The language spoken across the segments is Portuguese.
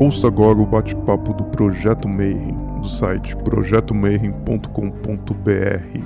Ouça agora o bate-papo do Projeto Mayhem, do site projetomayhem.com.br.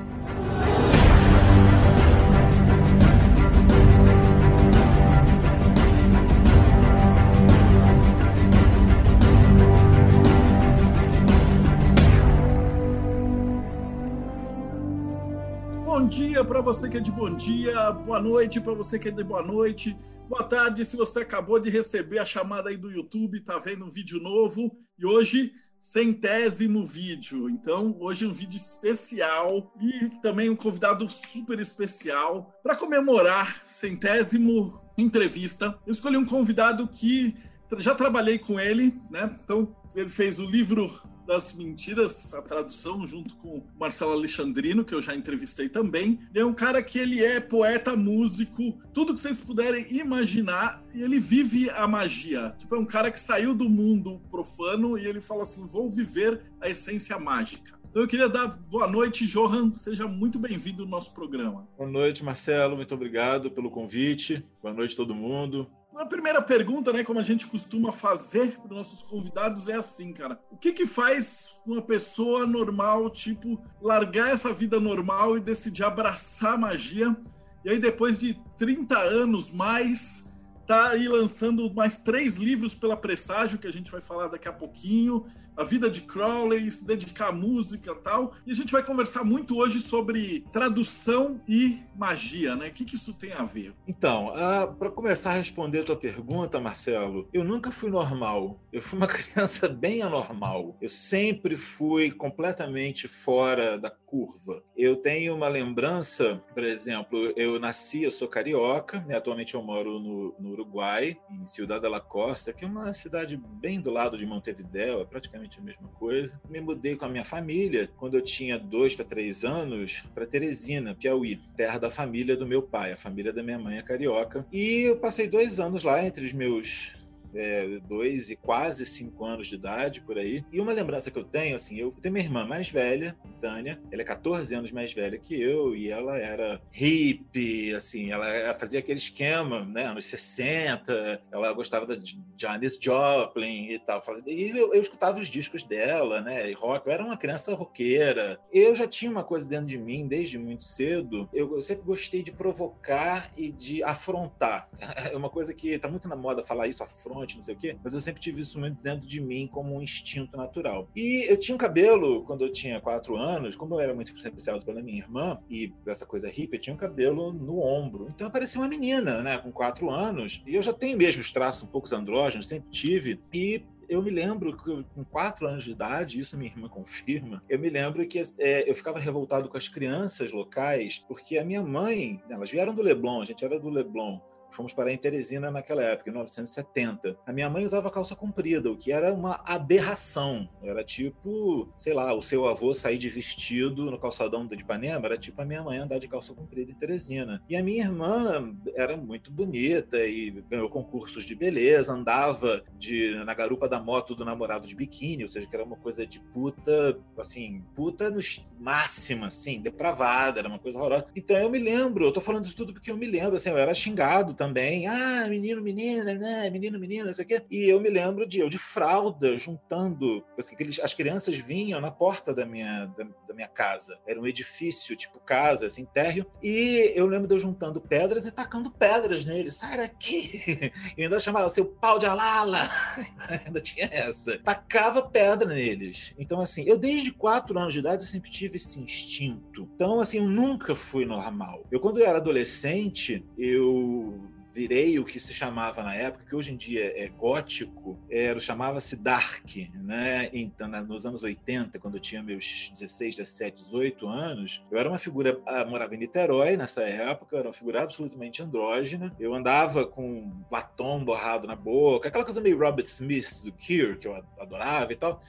Bom dia para você que é de bom dia, boa noite para você que é de boa noite, boa tarde se você acabou de receber a chamada aí do YouTube, tá vendo um vídeo novo e hoje centésimo vídeo. Então, hoje um vídeo especial e também um convidado super especial para comemorar centésimo entrevista. Eu escolhi um convidado que já trabalhei com ele, né? Então, ele fez o livro das Mentiras, a tradução, junto com o Marcelo Alexandrino, que eu já entrevistei também. Ele é um cara que ele é poeta, músico, tudo que vocês puderem imaginar, e ele vive a magia. Tipo, é um cara que saiu do mundo profano e ele fala assim: vou viver a essência mágica. Então eu queria dar boa noite, Johan. Seja muito bem-vindo no nosso programa. Boa noite, Marcelo. Muito obrigado pelo convite. Boa noite, todo mundo. A primeira pergunta, né, como a gente costuma fazer para os nossos convidados, é assim, cara. O que que faz uma pessoa normal, tipo, largar essa vida normal e decidir abraçar a magia? E aí, depois de 30 anos mais, tá aí lançando mais três livros pela Presságio, que a gente vai falar daqui a pouquinho a vida de Crowley, se dedicar à música e tal. E a gente vai conversar muito hoje sobre tradução e magia, né? O que, que isso tem a ver? Então, uh, ah, para começar a responder a tua pergunta, Marcelo, eu nunca fui normal. Eu fui uma criança bem anormal. Eu sempre fui completamente fora da curva. Eu tenho uma lembrança, por exemplo, eu nasci, eu sou carioca, né? atualmente eu moro no, no Uruguai, em Ciudad de la Costa, que é uma cidade bem do lado de Montevideo, é praticamente a mesma coisa. Me mudei com a minha família quando eu tinha dois para três anos para Teresina, Piauí, terra da família do meu pai. A família da minha mãe é carioca. E eu passei dois anos lá entre os meus é, dois e quase cinco anos de idade, por aí. E uma lembrança que eu tenho, assim, eu tenho minha irmã mais velha, Tânia, ela é 14 anos mais velha que eu, e ela era hippie, assim, ela fazia aquele esquema, né, anos 60, ela gostava da Janis Joplin e tal. E eu, eu escutava os discos dela, né, e rock, eu era uma criança roqueira. Eu já tinha uma coisa dentro de mim desde muito cedo, eu, eu sempre gostei de provocar e de afrontar. É uma coisa que tá muito na moda falar isso, afronta não sei o quê, mas eu sempre tive isso muito dentro de mim como um instinto natural. E eu tinha um cabelo, quando eu tinha quatro anos, como eu era muito influenciado pela minha irmã, e essa coisa hippie, eu tinha um cabelo no ombro. Então eu parecia uma menina, né, com quatro anos, e eu já tenho mesmo os traços um pouco andrógenos, sempre tive, e eu me lembro que com quatro anos de idade, isso minha irmã confirma, eu me lembro que é, eu ficava revoltado com as crianças locais, porque a minha mãe, elas vieram do Leblon, a gente era do Leblon, Fomos para em Teresina naquela época, em 1970. A minha mãe usava calça comprida, o que era uma aberração. Era tipo, sei lá, o seu avô sair de vestido no calçadão de Ipanema, era tipo a minha mãe andar de calça comprida em Teresina. E a minha irmã era muito bonita e ganhou concursos de beleza, andava de, na garupa da moto do namorado de biquíni, ou seja, que era uma coisa de puta, assim, puta no máxima, assim, depravada, era uma coisa horrorosa. Então eu me lembro, eu tô falando isso tudo porque eu me lembro, assim, eu era xingado também também. Ah, menino, menina, né? Menino, menina, não sei o quê. E eu me lembro de eu de fralda, juntando. Assim, as crianças vinham na porta da minha, da, da, minha casa. Era um edifício, tipo casa, assim, térreo. E eu lembro de eu juntando pedras e tacando pedras neles. Sai daqui! E ainda chamava seu pau de alala. ainda tinha essa. Tacava pedra neles. Então, assim, eu desde quatro anos de idade eu sempre tive esse instinto. Então, assim, eu nunca fui normal. Eu, quando eu era adolescente, eu virei o que se chamava na época, que hoje em dia é gótico, era chamava-se dark, né? Então, nos anos 80, quando eu tinha meus 16, 17, 18 anos, eu era uma figura, ah, morava em Niterói nessa época, era uma figura absolutamente andrógena. Eu andava com batom borrado na boca, aquela coisa meio Robert Smith do Cure, que eu adorava e tal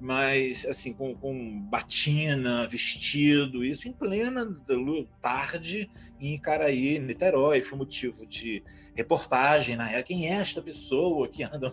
mas assim, com, com batina, vestido, isso em plena tarde em Icaraí, Niterói, foi motivo de reportagem na época, quem é esta pessoa que anda,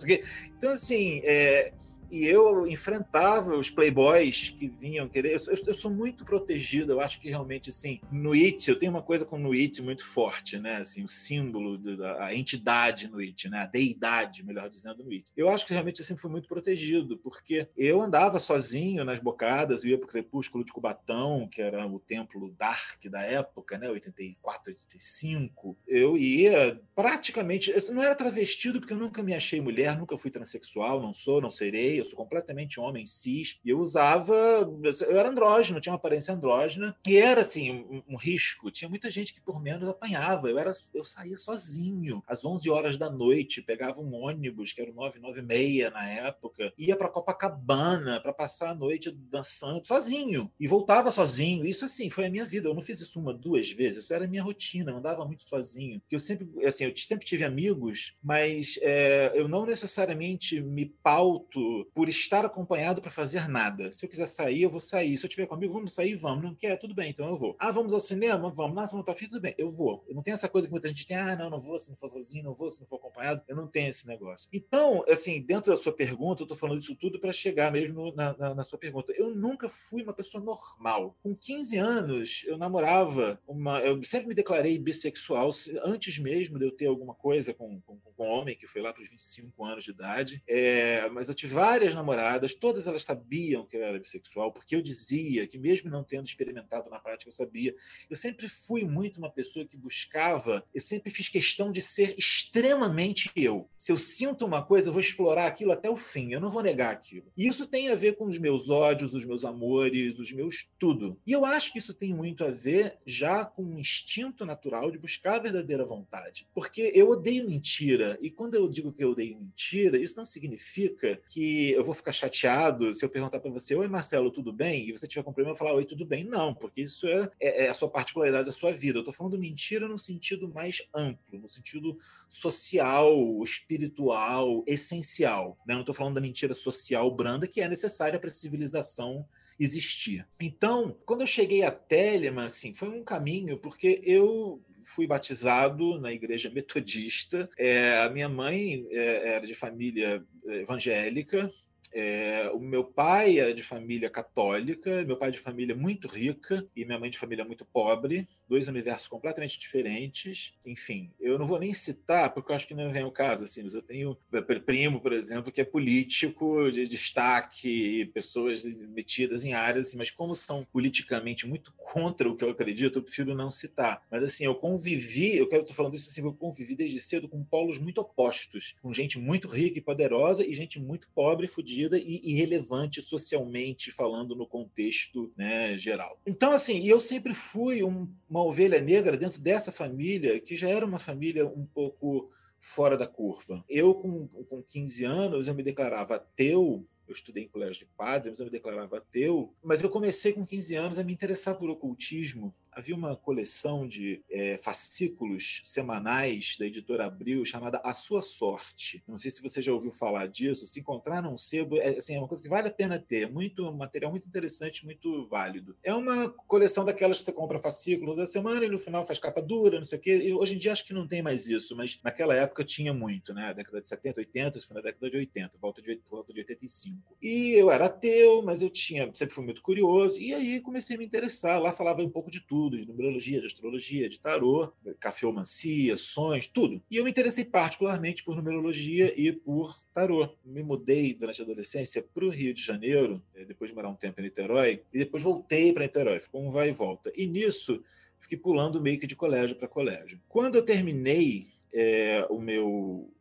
Então, assim, é, E eu enfrentava os playboys que vinham querer. Eu, eu, sou muito protegido, eu acho que realmente, assim, no It, eu tenho uma coisa com o It muito forte, né? Assim, o símbolo, a entidade no It, né? A deidade, melhor dizendo, no It. Eu acho que realmente eu sempre fui muito protegido, porque eu andava sozinho nas bocadas, eu ia pro Crepúsculo de Cubatão, que era o templo dark da época, né? 84, 85. Eu ia praticamente. Não era travestido, porque eu nunca me achei mulher, nunca fui transexual, não sou, não serei, completamente homem cis. E eu usava. Eu era andrógeno, tinha uma aparência andrógena, e era assim, um, um risco. Tinha muita gente que por menos apanhava. Eu, era, eu saía sozinho, às 11 horas da noite, pegava um ônibus, que era o 996 na época, ia para Copacabana para passar a noite dançando sozinho, e voltava sozinho. Isso, assim, foi a minha vida. Eu não fiz isso uma, duas vezes, isso era a minha rotina, eu andava muito sozinho. Porque eu sempre, assim, eu sempre tive amigos, mas é, eu não necessariamente me pauto por estar acompanhado para fazer nada. Se eu quiser sair, eu vou sair. Se eu tiver comigo, vamos sair, vamos. Não quer? Tudo bem, então eu vou. Ah, vamos ao cinema? Vamos. Nossa, não tá afim? Tudo bem, eu vou. Eu não tenho essa coisa que muita gente tem, ah, não, não vou se não for sozinho, não vou se não for acompanhado. Eu não tenho esse negócio. Então, assim, dentro da sua pergunta, eu tô falando isso tudo para chegar mesmo na, na, na, sua pergunta. Eu nunca fui uma pessoa normal. Com 15 anos, eu namorava uma. Eu sempre me declarei bissexual antes mesmo de eu ter alguma coisa com, com, com homem, que foi lá para os 25 anos de idade. É, mas eu tive várias namoradas, todas elas sabiam que eu era bissexual, porque eu dizia que, mesmo não tendo experimentado na prática, eu sabia. Eu sempre fui muito uma pessoa que buscava, eu sempre fiz questão de ser extremamente eu. Se eu sinto uma coisa, eu vou explorar aquilo até o fim, eu não vou negar aquilo. E isso tem a ver com os meus ódios, os meus amores, os meus tudo. E eu acho que isso tem muito a ver já com um instinto natural de buscar a verdadeira vontade. Porque eu odeio mentira. E quando eu digo que eu odeio mentira, isso não significa que eu vou ficar chateado se eu perguntar para você, oi Marcelo, tudo bem? E você tiver com problema, eu falar, oi, tudo bem? Não, porque isso é, é, é a sua particularidade da sua vida. Eu estou falando mentira no sentido mais amplo, no sentido social, espiritual, essencial. Né? Não estou falando da mentira social branda que é necessária para a civilização existir. Então, quando eu cheguei a Telemann, assim, foi um caminho, porque eu fui batizado na igreja metodista. É, a minha mãe é, era de família evangélica, é, o meu pai era de família católica, meu pai de família muito rica e minha mãe de família muito pobre, dois universos completamente diferentes. Enfim, eu não vou nem citar, porque eu acho que não vem o caso, assim, mas eu tenho primo, por exemplo, que é político de destaque, pessoas metidas em áreas, mas como são politicamente muito contra o que eu acredito, eu prefiro não citar. Mas assim, eu convivi, eu quero estar falando isso assim, eu convivi desde cedo com polos muito opostos, com gente muito rica e poderosa e gente muito pobre, e irrelevante socialmente falando no contexto né, geral. Então, assim, eu sempre fui um, uma ovelha negra dentro dessa família, que já era uma família um pouco fora da curva. Eu, com, com 15 anos, eu me declarava ateu, eu estudei em colégio de padre, mas eu me declarava ateu, mas eu comecei com 15 anos a me interessar por ocultismo havia uma coleção de é, fascículos semanais da editora Abril chamada A Sua Sorte. Não sei se você já ouviu falar disso. Se encontrar num sebo, é, assim, é uma coisa que vale a pena ter. É muito um material muito interessante, muito válido. É uma coleção daquelas que você compra fascículo da semana e no final faz capa dura, não sei o quê. E hoje em dia acho que não tem mais isso, mas naquela época tinha muito, né? Década de 70, 80, isso foi na década de 80, volta de, volta de 85. E eu era ateu, mas eu tinha sempre fui muito curioso. E aí comecei a me interessar. Lá falava um pouco de tudo de numerologia, de astrologia, de tarô, cafeomancia, sonhos, tudo. E eu me interessei particularmente por numerologia e por tarô. Me mudei durante a adolescência para o Rio de Janeiro, eh, depois de morar um tempo em Niterói, e depois voltei para Niterói, ficou um vai e volta. E nisso, fiquei pulando meio que de colégio para colégio. Quando eu terminei é, o meu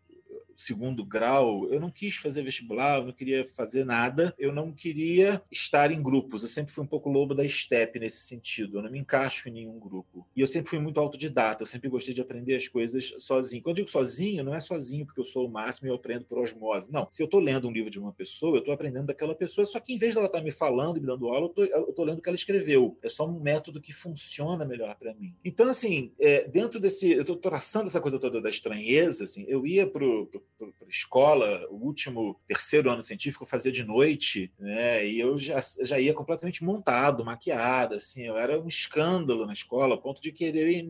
segundo grau, eu não quis fazer vestibular, eu não queria fazer nada, eu não queria estar em grupos. Eu sempre fui um pouco lobo da estepe nesse sentido, eu não me encaixo em nenhum grupo. E eu sempre fui muito autodidata, eu sempre gostei de aprender as coisas sozinho. Quando eu digo sozinho, não é sozinho porque eu sou o máximo e eu aprendo por osmose. Não, se eu estou lendo um livro de uma pessoa, eu estou aprendendo daquela pessoa, só que em vez dela estar tá me falando e me dando aula, eu estou lendo o que ela escreveu. É só um método que funciona melhor para mim. Então, assim, é, dentro desse. Eu estou traçando essa coisa toda da estranheza, assim, eu ia para o para escola, o último terceiro ano científico eu fazia de noite, né? E eu já, já ia completamente montado, maquiado, assim, eu era um escândalo na escola, a ponto de querer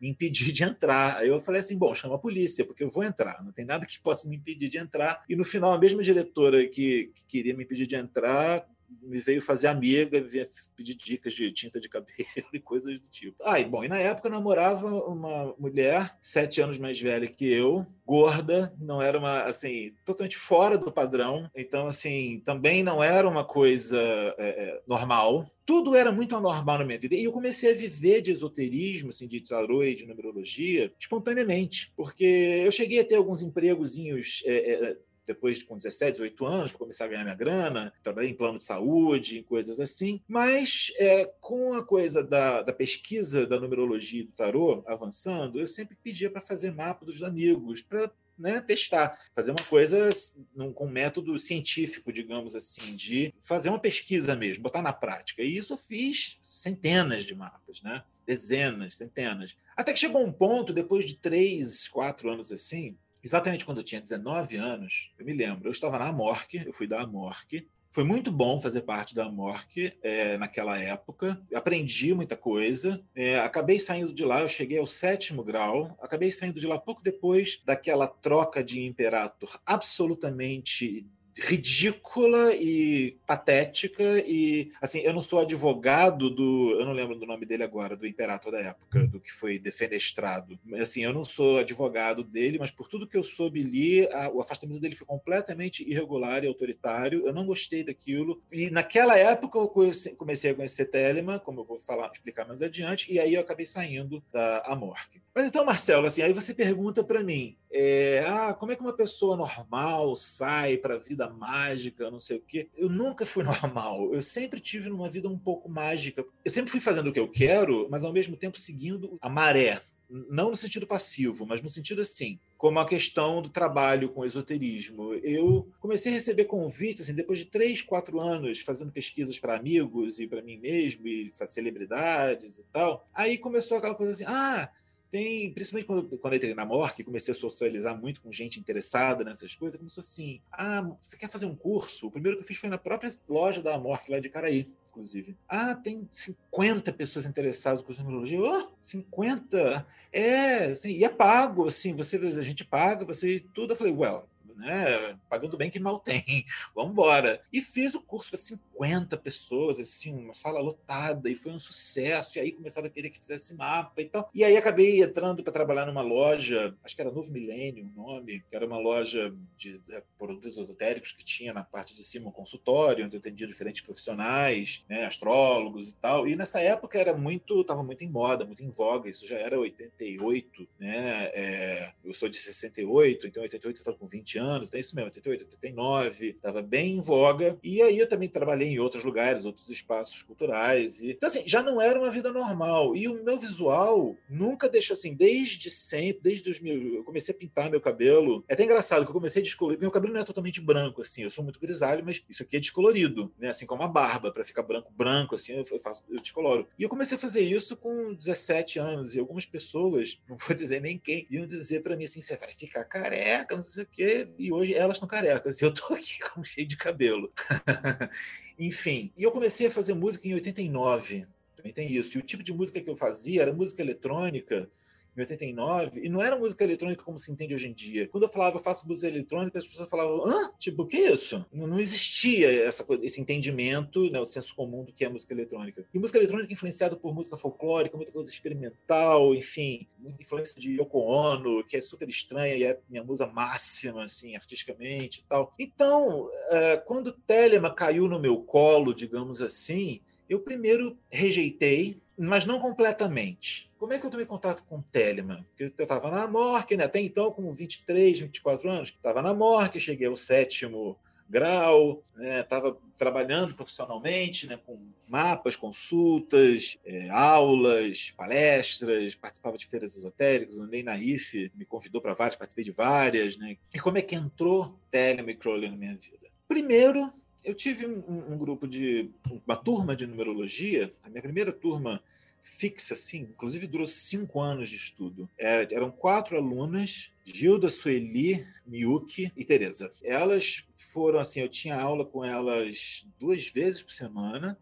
me impedir de entrar. Aí eu falei assim, bom, chama a polícia, porque eu vou entrar, não tem nada que possa me impedir de entrar. E no final, a mesma diretora que, que queria me impedir de entrar me veio fazer amiga, veio pedir dicas de tinta de cabelo e coisas do tipo. Ah, e bom, e na época eu namorava uma mulher sete anos mais velha que eu, gorda, não era uma, assim, totalmente fora do padrão, então, assim, também não era uma coisa é, é normal, tudo era muito anormal na minha vida. E eu comecei a viver de esoterismo, assim, de tarô e de numerologia, espontaneamente. Porque eu cheguei a ter alguns empregozinhos é, é, depois com 17, 18 anos, para começar a ganhar minha grana, trabalhei em plano de saúde, em coisas assim. Mas é, com a coisa da, da pesquisa da numerologia e do tarô avançando, eu sempre pedia para fazer mapa dos amigos, para né, testar, fazer uma coisa num, com método científico, digamos assim, de fazer uma pesquisa mesmo, botar na prática. E isso eu fiz centenas de mapas, né? dezenas, centenas. Até que chegou um ponto, depois de três, quatro anos assim, exatamente quando eu tinha 19 anos, eu me lembro, eu estava na Amorque, eu fui da Amorque, foi muito bom fazer parte da Amorque é, naquela época. Aprendi muita coisa. É, acabei saindo de lá, eu cheguei ao sétimo grau. Acabei saindo de lá pouco depois daquela troca de Imperator absolutamente ridícula e patética e assim eu não sou advogado do eu não lembro do nome dele agora do imperator da época do que foi defenestrado. Assim eu não sou advogado dele mas por tudo que eu soube li a, o afastamento dele foi completamente irregular e autoritário. Eu não gostei daquilo. E naquela época eu comecei a conhecer Telemann como eu vou falar explicar mais adiante e aí eu acabei saindo da Amorque. Mas então Marcelo assim aí você pergunta para mim é, ah, como é que uma pessoa normal sai para a vida mágica, não sei o quê? Eu nunca fui normal. Eu sempre tive uma vida um pouco mágica. Eu sempre fui fazendo o que eu quero, mas ao mesmo tempo seguindo a maré. Não no sentido passivo, mas no sentido assim, como a questão do trabalho com esoterismo. Eu comecei a receber convites, assim, depois de três, quatro anos fazendo pesquisas para amigos e para mim mesmo, e para celebridades e tal. Aí começou aquela coisa assim: ah, tem, principalmente quando, quando eu entrei na MORC, comecei a socializar muito com gente interessada nessas coisas, começou assim: ah, você quer fazer um curso? O primeiro que eu fiz foi na própria loja da MORC, lá de Caraí, inclusive. Ah, tem 50 pessoas interessadas com numerologia. Oh, 50? É, assim, e é pago, assim, você, a gente paga, você tudo. Eu falei, well, né? Pagando bem que mal tem. Vamos embora. E fiz o curso para 50 pessoas, assim, uma sala lotada, e foi um sucesso. E aí começaram a querer que fizesse mapa e tal. E aí acabei entrando para trabalhar numa loja, acho que era Novo Milênio o nome, que era uma loja de é, produtos esotéricos que tinha na parte de cima um consultório, onde eu atendia diferentes profissionais, né, astrólogos e tal. E nessa época era muito, estava muito em moda, muito em voga. Isso já era 88, né? É, eu sou de 68, então 88 eu estava com 20 anos anos, tem isso mesmo, 88, 89, estava bem em voga. E aí eu também trabalhei em outros lugares, outros espaços culturais. E... Então, assim, já não era uma vida normal. E o meu visual nunca deixou assim, desde sempre, desde os meus. Eu comecei a pintar meu cabelo. É até engraçado que eu comecei a descolorir. Meu cabelo não é totalmente branco, assim, eu sou muito grisalho, mas isso aqui é descolorido, né? Assim como a barba, para ficar branco, branco, assim, eu faço, eu descoloro. E eu comecei a fazer isso com 17 anos. E algumas pessoas, não vou dizer nem quem, iam dizer para mim assim: você vai ficar careca, não sei o quê e hoje elas estão carecas. E eu tô aqui com cheio de cabelo. Enfim, e eu comecei a fazer música em 89. Também tem isso. E o tipo de música que eu fazia era música eletrônica em 89, e não era música eletrônica como se entende hoje em dia. Quando eu falava eu faço música eletrônica, as pessoas falavam, hã? Tipo, o que é isso? Não, não existia essa coisa, esse entendimento, né, o senso comum do que é música eletrônica. E música eletrônica influenciada por música folclórica, muita coisa experimental, enfim, influência de Yoko Ono, que é super estranha e é minha musa máxima, assim, artisticamente e tal. Então, uh, quando Telema caiu no meu colo, digamos assim, eu primeiro rejeitei, mas não completamente. Como é que eu tomei contato com o Telemann? Porque eu estava na Morque, né? até então, com 23, 24 anos, estava na Morque, cheguei ao sétimo grau, estava né? trabalhando profissionalmente né? com mapas, consultas, é, aulas, palestras, participava de feiras esotéricas, andei na IFE, me convidou para várias, participei de várias. Né? E como é que entrou Telemann e Crowley na minha vida? Primeiro, eu tive um, um, grupo de uma turma de numerologia. A minha primeira turma fixa, assim, inclusive durou cinco anos de estudo. É, eram quatro alunas, Gilda, Sueli, Miyuki e Teresa. Elas foram assim, eu tinha aula com elas duas vezes por semana,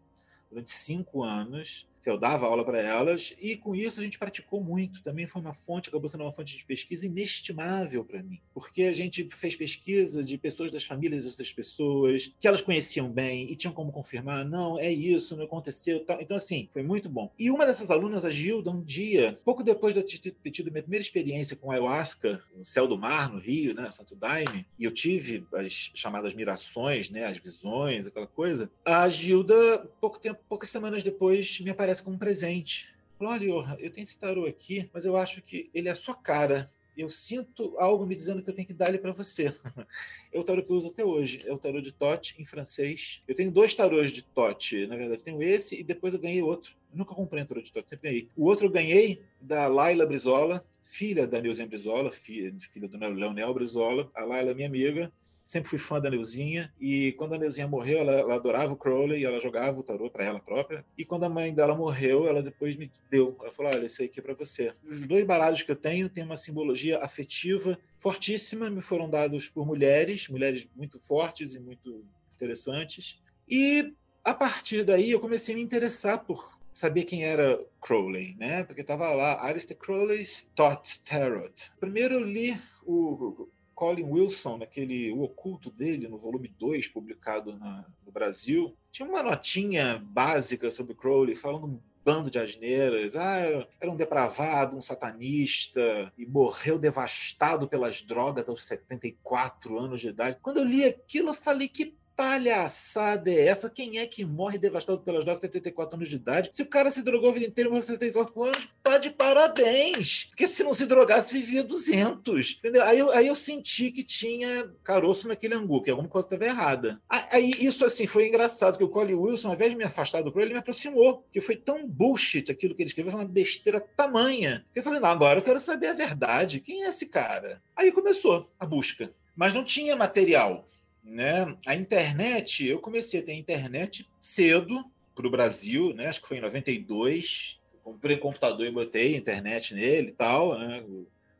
durante cinco anos eu dava aula para elas e com isso a gente praticou muito. Também foi uma fonte, acabou sendo uma fonte de pesquisa inestimável para mim, porque a gente fez pesquisa de pessoas das famílias dessas pessoas que elas conheciam bem e tinham como confirmar, não, é isso, não aconteceu, tal. Então assim, foi muito bom. E uma dessas alunas, a Gilda, um dia, pouco depois de ter tido minha primeira experiência com ayahuasca no céu do mar, no Rio, né, Santo Daime, e eu tive as chamadas mirações, né, as visões, aquela coisa. A Gilda, pouco tempo, poucas semanas depois, me aparece com um presente. Olha, eu tenho esse tarô aqui, mas eu acho que ele é a sua cara. Eu sinto algo me dizendo que eu tenho que dar ele para você. É o tarô que eu uso até hoje. É o tarô de Tote, em francês. Eu tenho dois tarôs de Tote, na verdade. Tenho esse e depois eu ganhei outro. Eu nunca comprei um tarô de Tote, sempre ganhei. O outro eu ganhei da Laila Brizola, filha da Neuzinha Brizola, filha, filha do Leonel Brizola. A Laila é minha amiga sempre fui fã da Neuzinha e quando a Neuzinha morreu, ela, ela adorava o Crowley e ela jogava o tarô para ela própria. E quando a mãe dela morreu, ela depois me deu. Ela falou: "Olha, isso aqui é para você". Os dois baralhos que eu tenho têm uma simbologia afetiva fortíssima, me foram dados por mulheres, mulheres muito fortes e muito interessantes. E a partir daí eu comecei a me interessar por saber quem era Crowley, né? Porque estava lá Alistair Crowley's Thought Tarot. Primeiro eu li o Colin Wilson, naquele O Oculto dele, no volume 2, publicado na, no Brasil, tinha uma notinha básica sobre Crowley, falando um bando de asneiras. Ah, era um depravado, um satanista, e morreu devastado pelas drogas aos 74 anos de idade. Quando eu li aquilo, eu falei que palhaçada é essa? Quem é que morre devastado pelas drogas 74 anos de idade? Se o cara se drogou a vida inteira morreu 74 anos, tá de parabéns! Porque se não se drogasse, vivia 200. Entendeu? Aí eu, aí eu senti que tinha caroço naquele angu, que alguma coisa estava errada. Aí isso, assim, foi engraçado, que o Colin Wilson, ao invés de me afastar do Crow, ele me aproximou. Porque foi tão bullshit aquilo que ele escreveu, foi uma besteira tamanha. Que eu falei, não, agora eu quero saber a verdade. Quem é esse cara? Aí começou a busca. Mas não tinha material né? A internet, eu comecei a ter internet cedo para o Brasil, né? acho que foi em 92. Comprei um computador e botei internet nele e tal, né?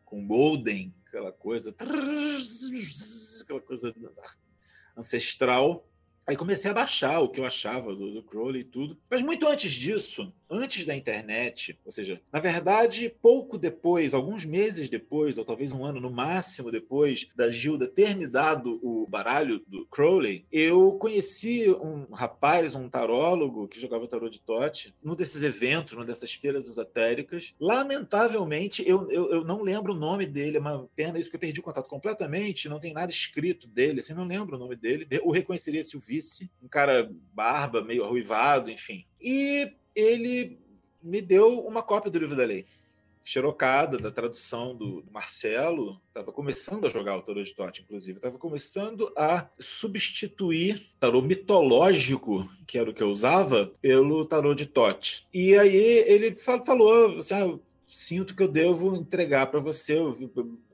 com modem, aquela coisa, aquela coisa ancestral. Aí comecei a baixar o que eu achava do, do Crowley e tudo. Mas muito antes disso, antes da internet, ou seja, na verdade, pouco depois, alguns meses depois, ou talvez um ano no máximo depois da Gilda ter me dado o baralho do Crowley, eu conheci um rapaz, um tarólogo que jogava tarô de Tote, num desses eventos, numa dessas feiras esotéricas. Lamentavelmente, eu, eu, eu, não lembro o nome dele, é uma pena isso, porque eu perdi o contato completamente, não tem nada escrito dele, assim, não lembro o nome dele. Eu reconheceria se o vice, um cara barba, meio arruivado, enfim. E ele me deu uma cópia do livro da lei, xerocada, da tradução do, Marcelo. Estava começando a jogar o tarô de Tote, inclusive. Estava começando a substituir tarô mitológico, que era o que eu usava, pelo tarô de Tote. E aí ele falou assim, ah, sinto que eu devo entregar para você. Eu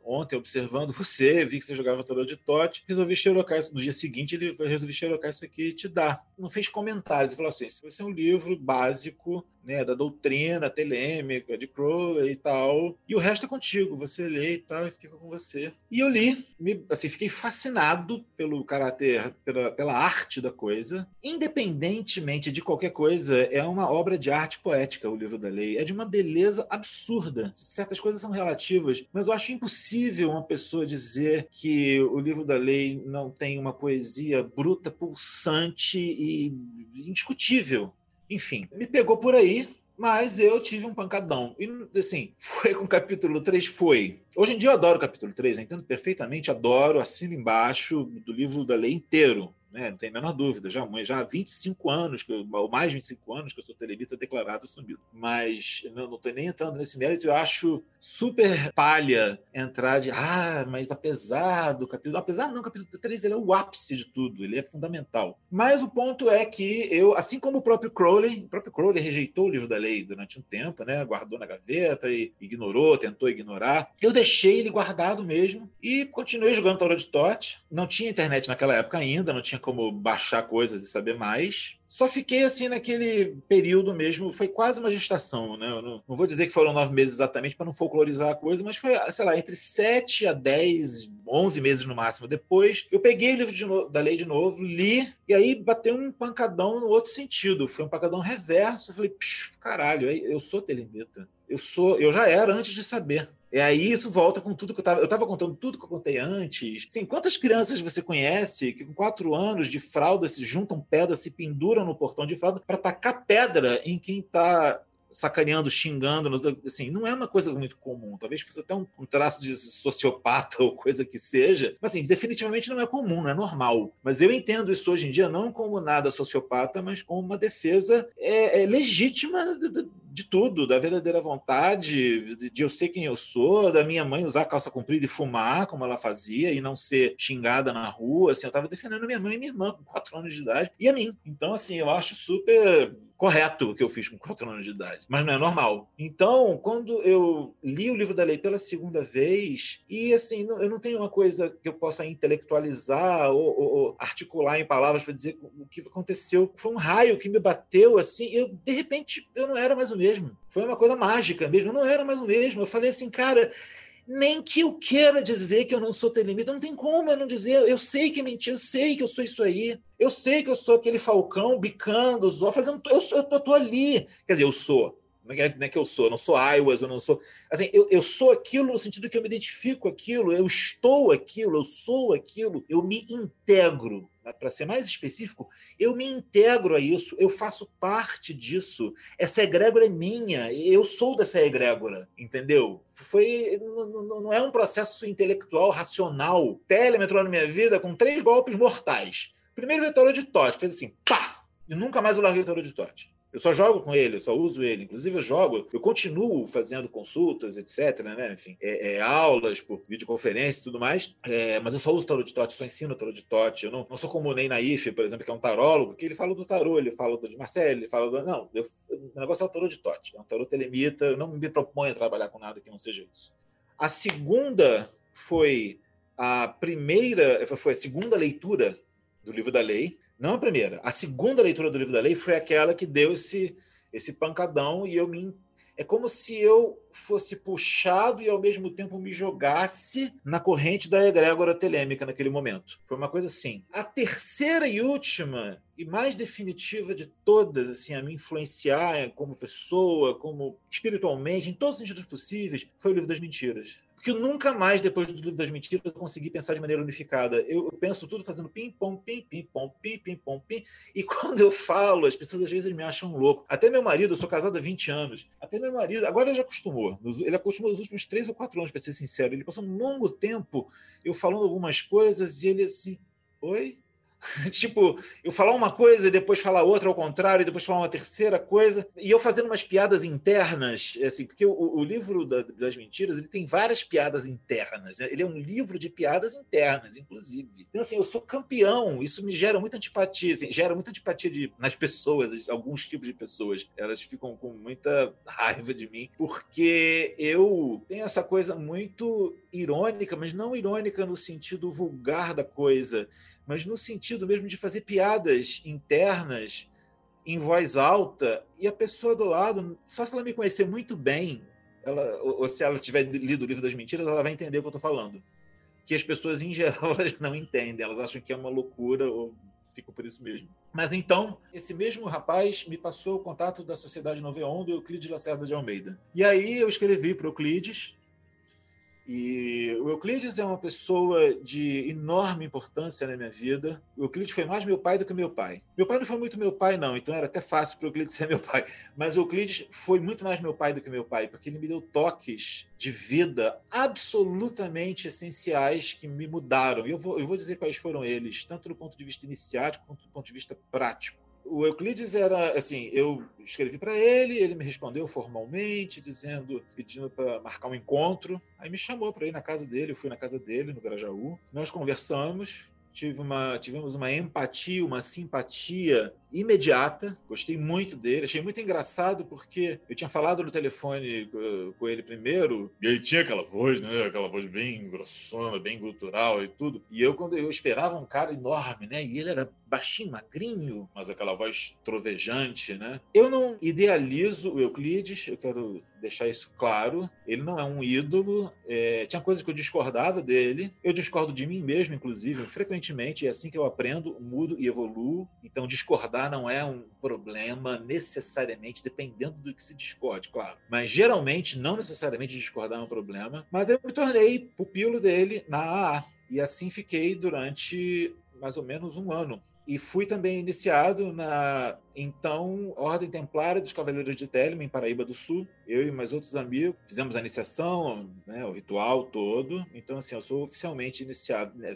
ontem observando você, vi que você jogava tarô de Tote, resolvi xerocar isso. No dia seguinte, ele resolvi xerocar isso aqui e te dar. Não fez comentários, ele falou assim: esse vai ser um livro básico né, da doutrina telêmica, de Crowley e tal. E o resto é contigo, você lê e tal, e fica com você. E eu li, me, assim, fiquei fascinado pelo caráter, pela, pela arte da coisa. Independentemente de qualquer coisa, é uma obra de arte poética, o livro da lei. É de uma beleza absurda. Certas coisas são relativas, mas eu acho impossível uma pessoa dizer que o livro da lei não tem uma poesia bruta, pulsante e indiscutível. Enfim, me pegou por aí, mas eu tive um pancadão. E, assim, foi com o capítulo 3? Foi. Hoje em dia eu adoro o capítulo 3, entendo perfeitamente, adoro, assino embaixo do livro da lei inteiro né? não tem a menor dúvida. Já, já há 25 anos, que eu, ou mais de 25 anos, que eu sou telemita declarado sumido. Mas não estou nem entrando nesse mérito, eu acho super palha entrar de, ah, mas apesar do capítulo. Apesar não, o capítulo 3 ele é o ápice de tudo, ele é fundamental. Mas o ponto é que eu, assim como o próprio Crowley, o próprio Crowley rejeitou o livro da lei durante um tempo, né? guardou na gaveta e ignorou, tentou ignorar. Eu deixei ele guardado mesmo e continuei jogando Tarot de Tote. Não tinha internet naquela época ainda, não tinha como baixar coisas e saber mais. Só fiquei assim naquele período mesmo, foi quase uma gestação, né? Eu não, não vou dizer que foram nove meses exatamente para não folclorizar a coisa, mas foi, sei lá, entre sete a dez, onze meses no máximo. Depois eu peguei o livro no, da lei de novo, li, e aí bateu um pancadão no outro sentido. Foi um pancadão reverso. Eu falei, caralho, eu sou telemita. Eu sou, eu já era antes de saber. E aí isso volta com tudo que eu estava. Eu estava contando tudo que eu contei antes. Sim, quantas crianças você conhece que com quatro anos de fralda se juntam pedras, se penduram no portão de fralda para tacar pedra em quem está sacaneando, xingando, assim, não é uma coisa muito comum. Talvez fosse até um, um, traço de sociopata ou coisa que seja, mas assim, definitivamente não é comum, não é normal. Mas eu entendo isso hoje em dia não como nada sociopata, mas como uma defesa é, é legítima tudo, da verdadeira vontade, de, de, eu ser quem eu sou, da minha mãe usar calça comprida e fumar, como ela fazia, e não ser xingada na rua. Assim, eu estava defendendo minha mãe e minha irmã com quatro anos de idade, e a mim. Então, assim, eu acho super correto o que eu fiz com quatro anos de idade, mas não é normal. Então, quando eu li o livro da lei pela segunda vez, e assim, eu não tenho uma coisa que eu possa intelectualizar ou, ou, ou articular em palavras para dizer o que aconteceu. Foi um raio que me bateu assim, eu de repente eu não era mais o mesmo. Foi uma coisa mágica mesmo, eu não era mais o mesmo. Eu falei assim, cara, nem que eu queira dizer que eu não sou telemita, não tem como eu não dizer. Eu sei que é mentira, eu sei que eu sou isso aí. Eu sei que eu sou aquele falcão bicando olhos, fazendo. Eu, sou, eu tô, tô, ali. Quer dizer, eu sou. Não é, não é que eu sou, eu não sou Iowas, eu não sou. Assim, eu, eu sou aquilo no sentido que eu me identifico aquilo, eu estou aquilo, eu sou aquilo, eu me integro para ser mais específico, eu me integro a isso, eu faço parte disso. Essa egrégora é minha, eu sou dessa egrégora, entendeu? Foi, não, não é um processo intelectual, racional. Telemann entrou na minha vida com três golpes mortais. Primeiro veio de Tote, fez assim, pá! E nunca mais eu larguei o tarô de Tote. Eu só jogo com ele, eu só uso ele. Inclusive, eu jogo, eu continuo fazendo consultas, etc. Né? Enfim, é, é, aulas por videoconferência e tudo mais. É, mas eu só uso tarot de Tote, só ensino tarot de Tote. Eu não, não sou como o Ney Naif, por exemplo, que é um tarólogo, que ele fala do tarô, ele fala do de Marcelo, ele fala do. Não, eu, o negócio é o tarot de Tote. É um tarot telemita. Eu não me proponho a trabalhar com nada que não seja isso. A segunda foi a primeira, foi a segunda leitura do livro da lei não a primeira. A segunda leitura do livro da lei foi aquela que deu esse, esse pancadão e eu me. É como se eu fosse puxado e ao mesmo tempo me jogasse na corrente da egrégora telêmica naquele momento. Foi uma coisa assim. A terceira e última e mais definitiva de todas, assim, a me influenciar como pessoa, como espiritualmente, em todos os sentidos possíveis, foi o livro das mentiras porque nunca mais, depois do livro das mentiras, eu consegui pensar de maneira unificada. Eu, penso tudo fazendo pim-pom, pim, pim-pom, pim, pim-pom, pim. E quando eu falo, as pessoas às vezes me acham louco. Até meu marido, eu sou casado há 20 anos, até meu marido, agora ele já acostumou. Ele acostumou nos últimos 3 ou 4 anos, para ser sincero. Ele passou um longo tempo eu falando algumas coisas e ele assim, oi? tipo, eu falar uma coisa e depois falar outra ao contrário, e depois falar uma terceira coisa, e eu fazendo umas piadas internas, assim, porque o, o livro da, das mentiras ele tem várias piadas internas, né? ele é um livro de piadas internas, inclusive. Então, assim, eu sou campeão, isso me gera muita antipatia, assim, gera muita antipatia de, nas pessoas, alguns tipos de pessoas, elas ficam com muita raiva de mim, porque eu tenho essa coisa muito irônica, mas não irônica no sentido vulgar da coisa, mas no sentido mesmo de fazer piadas internas em voz alta e a pessoa do lado, só se ela me conhecer muito bem, ela, ou, se ela tiver lido o livro das mentiras, ela vai entender o que eu estou falando. Que as pessoas, em geral, elas não entendem, elas acham que é uma loucura ou ficam por isso mesmo. Mas então, esse mesmo rapaz me passou o contato da Sociedade Nova Onda Euclides Lacerda de Almeida. E aí eu escrevi para Euclides, e o Euclides é uma pessoa de enorme importância na minha vida. O Euclides foi mais meu pai do que meu pai. Meu pai não foi muito meu pai, não, então era até fácil para o Euclides ser meu pai. Mas o Euclides foi muito mais meu pai do que meu pai, porque ele me deu toques de vida absolutamente essenciais que me mudaram. E eu vou, eu vou dizer quais foram eles, tanto do ponto de vista iniciático quanto do ponto de vista prático o Euclides era assim, eu escrevi para ele, ele me respondeu formalmente, dizendo, pedindo para marcar um encontro. Aí me chamou para ir na casa dele, eu fui na casa dele, no Grajaú. Nós conversamos, tive uma, tivemos uma empatia, uma simpatia imediata. Gostei muito dele, achei muito engraçado porque eu tinha falado no telefone com ele primeiro e ele tinha aquela voz, né? Aquela voz bem grossona, bem gutural e tudo. E eu quando eu esperava um cara enorme, né? E ele era baixinho, magrinho, mas aquela voz trovejante, né? Eu não idealizo o Euclides, eu quero deixar isso claro. Ele não é um ídolo. É, tinha coisas que eu discordava dele. Eu discordo de mim mesmo, inclusive, frequentemente. É assim que eu aprendo, mudo e evoluo. Então, discordar não é um problema necessariamente, dependendo do que se discorde, claro. Mas geralmente, não necessariamente discordar é um problema. Mas eu me tornei pupilo dele na AA. E assim fiquei durante mais ou menos um ano e fui também iniciado na então Ordem Templária dos Cavaleiros de Telema, em Paraíba do Sul. Eu e mais outros amigos fizemos a iniciação, né, o ritual todo. Então, assim, eu sou oficialmente iniciado, né,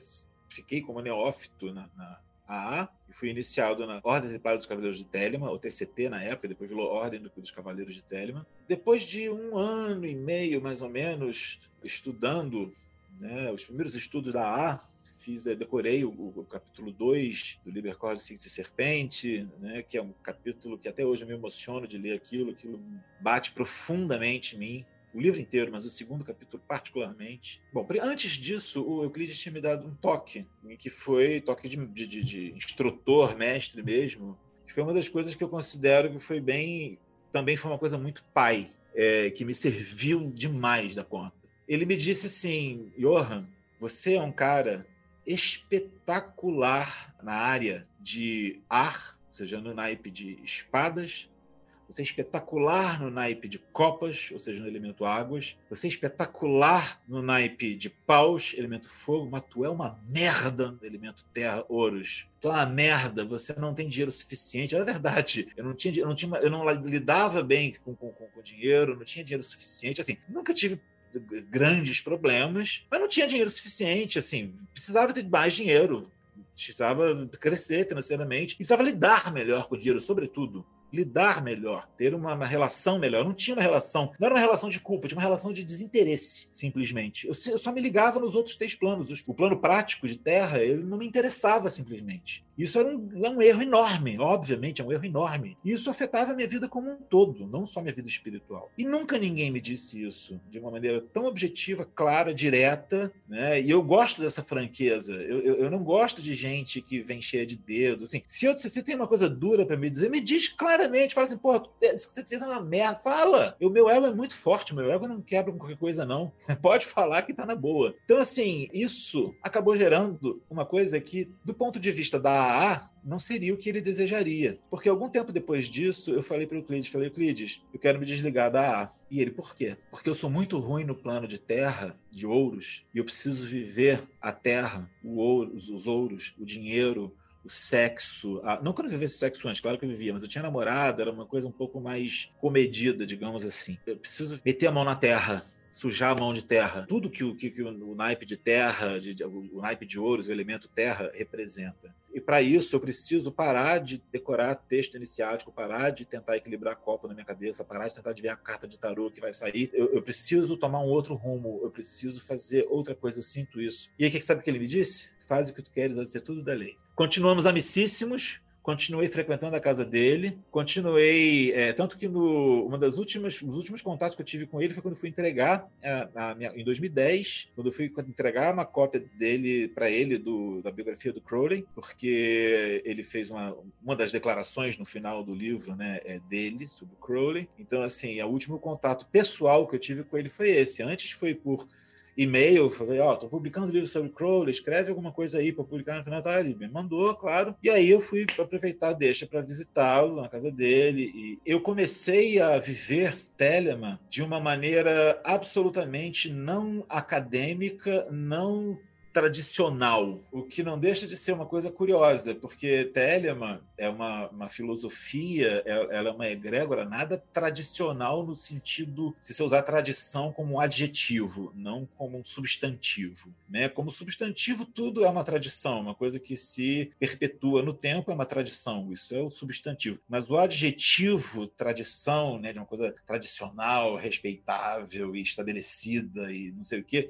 fiquei como neófito na, na AA e fui iniciado na Ordem Templária dos Cavaleiros de Telema, ou TCT na época, depois virou Ordem dos Cavaleiros de Telema. Depois de um ano e meio, mais ou menos, estudando né, os primeiros estudos da AA, fiz, eh, decorei o, o capítulo 2 do Liber Ciclo e Serpente, né, que é um capítulo que até hoje eu me emociono de ler aquilo, aquilo bate profundamente em mim. O livro inteiro, mas o segundo capítulo particularmente. Bom, antes disso, o Euclides tinha me dado um toque, que foi toque de, de, de instrutor, mestre mesmo, que foi uma das coisas que eu considero que foi bem. Também foi uma coisa muito pai, é, que me serviu demais da conta. Ele me disse assim: Johan, você é um cara espetacular na área de ar, ou seja, no naipe de espadas. Você é espetacular no naipe de copas, ou seja, no elemento águas. Você é espetacular no naipe de paus, elemento fogo, mas tu é uma merda no elemento terra, ouros. Tu é uma merda, você não tem dinheiro suficiente. É verdade, eu não tinha, eu não, tinha, eu não lidava bem com, com, com dinheiro, não tinha dinheiro suficiente. Assim, nunca tive grandes problemas, mas não tinha dinheiro suficiente, assim, precisava ter mais dinheiro, precisava crescer financeiramente, precisava lidar melhor com o dinheiro, sobretudo lidar melhor, ter uma, uma, relação melhor. Eu não tinha uma relação, não era uma relação de culpa, tinha uma relação de desinteresse, simplesmente. Eu, eu só me ligava nos outros três planos. O plano prático de terra, ele não me interessava simplesmente. Isso era um, é um erro enorme, obviamente, é um erro enorme. E isso afetava a minha vida como um todo, não só minha vida espiritual. E nunca ninguém me disse isso de uma maneira tão objetiva, clara, direta, né? E eu gosto dessa franqueza. Eu, eu, eu não gosto de gente que vem cheia de dedos. Assim, se, eu, você tem uma coisa dura para me dizer, me diz claramente, fala assim, pô, isso que você fez é uma merda. Fala! O meu ego é muito forte, meu ego não quebra com qualquer coisa, não. Pode falar que tá na boa. Então, assim, isso acabou gerando uma coisa que, do ponto de vista da AA não seria o que ele desejaria. Porque algum tempo depois disso, eu falei para o Euclides, falei, Euclides, eu quero me desligar da AA. E ele, por quê? Porque eu sou muito ruim no plano de terra, de ouros, e eu preciso viver a terra, ouro, os, os ouros, o dinheiro, o sexo. A... Não que eu não vivesse sexo antes, claro que eu vivia, mas eu tinha namorada, era uma coisa um pouco mais comedida, digamos assim. Eu preciso meter a mão na terra, sujar a mão de terra. Tudo que o, que, que o, naipe de terra, de, o, o naipe de ouros, o elemento terra, representa. E para isso eu preciso parar de decorar texto iniciático, parar de tentar equilibrar copo na minha cabeça, parar de tentar adivinhar a carta de tarô que vai sair. Eu, eu, preciso tomar um outro rumo, eu preciso fazer outra coisa, eu sinto isso. E aí, sabe o que ele me disse? Faz o que tu queres, a ser tudo da lei. Continuamos amicíssimos, continuei frequentando a casa dele, continuei, é, tanto que no uma das últimas, os últimos contatos que eu tive com ele foi quando fui entregar a, a minha, em 2010, quando fui entregar uma cópia dele para ele do, da biografia do Crowley, porque ele fez uma, uma das declarações no final do livro, né, é dele sobre o Crowley. Então assim, o último contato pessoal que eu tive com ele foi esse. Antes foi por e-mail, falei, ó, oh, tô publicando livro sobre Crowley, escreve alguma coisa aí para publicar no final, tá? Ele me mandou, claro. E aí eu fui aproveitar deixa para visitá-lo na casa dele e eu comecei a viver Telemann de uma maneira absolutamente não acadêmica, não tradicional, o que não deixa de ser uma coisa curiosa, porque Telemann é uma, uma filosofia, é, ela é uma egrégora nada tradicional no sentido, se você usar tradição como um adjetivo, não como um substantivo. Né? Como substantivo, tudo é uma tradição, uma coisa que se perpetua no tempo é uma tradição, isso é o substantivo. Mas o adjetivo tradição, né, de uma coisa tradicional, respeitável e estabelecida e não sei o quê,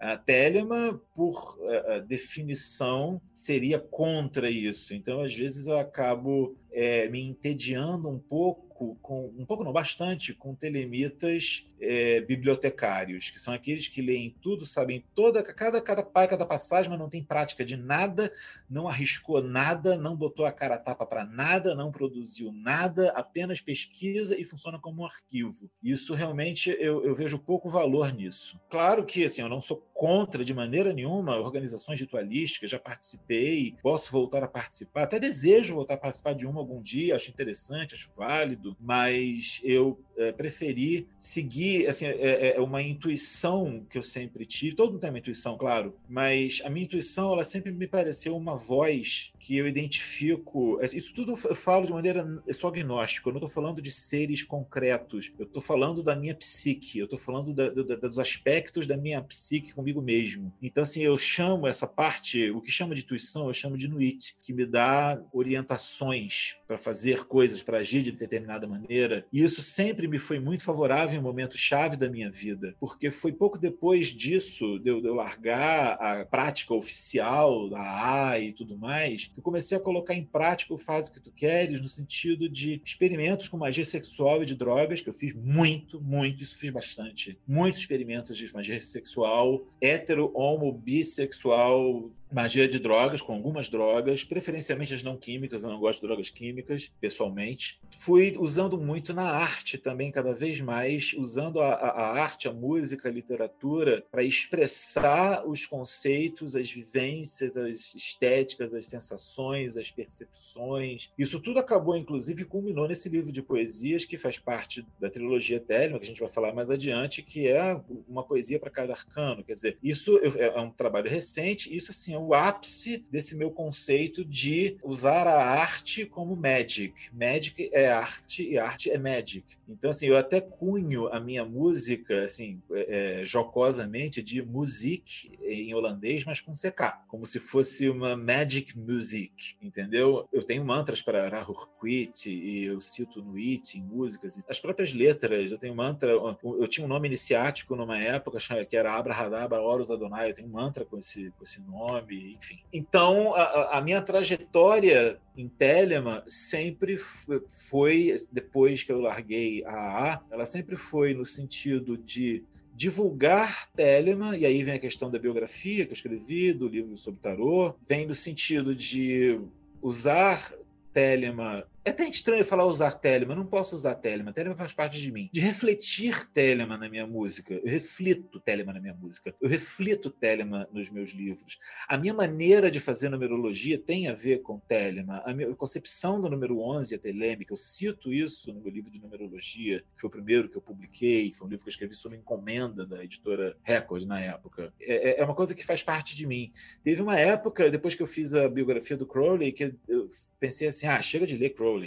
A Telema, por uh, definição, seria contra isso. Então, às vezes, eu acabo é, me entediando um pouco, com, um pouco não, bastante, com telemitas é, bibliotecários, que são aqueles que leem tudo, sabem toda cada cada cada passagem, mas não tem prática de nada, não arriscou nada, não botou a cara a tapa para nada, não produziu nada, apenas pesquisa e funciona como um arquivo. Isso realmente eu, eu vejo pouco valor nisso. Claro que assim, eu não sou contra de maneira nenhuma organizações ritualísticas, já participei, posso voltar a participar, até desejo voltar a participar de uma algum dia, acho interessante, acho válido, mas eu é, preferi seguir, assim, é, é, é, uma intuição que eu sempre tive, todo mundo tem uma intuição, claro, mas a minha intuição, ela sempre me pareceu uma voz que eu identifico, isso tudo eu falo de maneira, eu sou agnóstico, eu não estou falando de seres concretos, eu estou falando da minha psique, eu estou falando da, da, dos aspectos da minha psique comigo mesmo. Então, assim, eu chamo essa parte, o que chama de intuição, eu chamo de nuit, que me dá orientações para fazer coisas, para agir de determinada maneira. E isso sempre me foi muito favorável em um momento chave da minha vida, porque foi pouco depois disso, de eu, de eu largar a prática oficial da A e tudo mais, que eu comecei a colocar em prática o Faz o que tu queres, no sentido de experimentos com magia sexual e de drogas, que eu fiz muito, muito, isso fiz bastante. Muitos experimentos de magia sexual, hétero, homo, bissexual, magia de drogas, com algumas drogas, preferencialmente as não químicas, eu não gosto de drogas químicas, pessoalmente. Fui usando muito na arte também, cada vez mais, usando a, a arte, a música, a literatura, para expressar os conceitos, as vivências, as estéticas, as sensações, as percepções. Isso tudo acabou, inclusive, culminou nesse livro de poesias que faz parte da trilogia Telma, que a gente vai falar mais adiante, que é uma poesia para cada arcano. Quer dizer, isso é, é um trabalho recente, isso assim o ápice desse meu conceito de usar a arte como magic. Magic é arte e arte é magic. Então, assim, eu até cunho a minha música, assim, é, é, jocosamente, de music em holandês, mas com CK, como se fosse uma magic music, entendeu? Eu tenho mantras para Rahurquit e eu cito no It em músicas. As próprias letras, eu tenho mantra, eu tinha um nome iniciático numa época que era Abrahadabra Horus Adonai, eu tenho um mantra com esse, com esse nome enfim. Então, a, a minha trajetória em Telema sempre foi, depois que eu larguei a AA, ela sempre foi no sentido de divulgar Telema, e aí vem a questão da biografia que eu escrevi, do livro sobre tarô, vem no sentido de usar Telema é até estranho falar usar Telemann, não posso usar Telemann, Telemann faz parte de mim. De refletir Telemann na minha música, eu reflito Telemann na minha música, eu reflito Telemann nos meus livros. A minha maneira de fazer numerologia tem a ver com Telemann. A minha concepção do número 11 é telêmica, eu cito isso no meu livro de numerologia, que foi o primeiro que eu publiquei, foi um livro que eu escrevi sob encomenda da editora Record na época. É, é, é uma coisa que faz parte de mim. Teve uma época, depois que eu fiz a biografia do Crowley, que eu pensei assim, ah, chega de ler Crowley,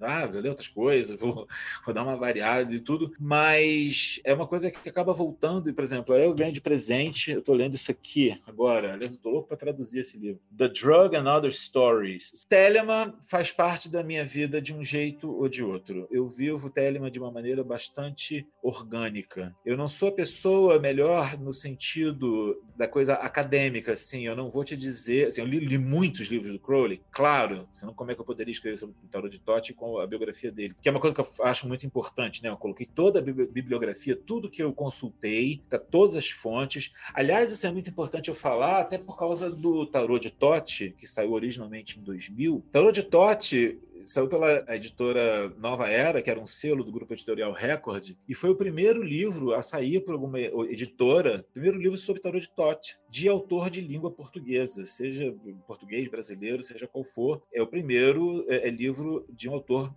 Ah, vou ler outras coisas, vou, vou dar uma variada e tudo, mas é uma coisa que acaba voltando, e, por exemplo, eu ganho de presente, eu estou lendo isso aqui agora, aliás, eu estou louco para traduzir esse livro, The Drug and Other Stories. Telemann faz parte da minha vida de um jeito ou de outro. Eu vivo Telemann de uma maneira bastante orgânica. Eu não sou a pessoa melhor no sentido da coisa acadêmica, assim, eu não vou te dizer, assim, eu li, li muitos livros do Crowley, claro, senão como é que eu poderia escrever sobre o Tarot de Tote com a biografia dele, que é uma coisa que eu acho muito importante, né? Eu coloquei toda a bibliografia, tudo que eu consultei, tá, todas as fontes. Aliás, isso é muito importante eu falar, até por causa do Tarot de Tote, que saiu originalmente em 2000. Tarot de Tote saiu pela editora Nova Era, que era um selo do grupo editorial Record, e foi o primeiro livro a sair por alguma editora, primeiro livro sobre tarot de Tote, de autor de língua portuguesa, seja português, brasileiro, seja qual for. É o primeiro é, é livro de um autor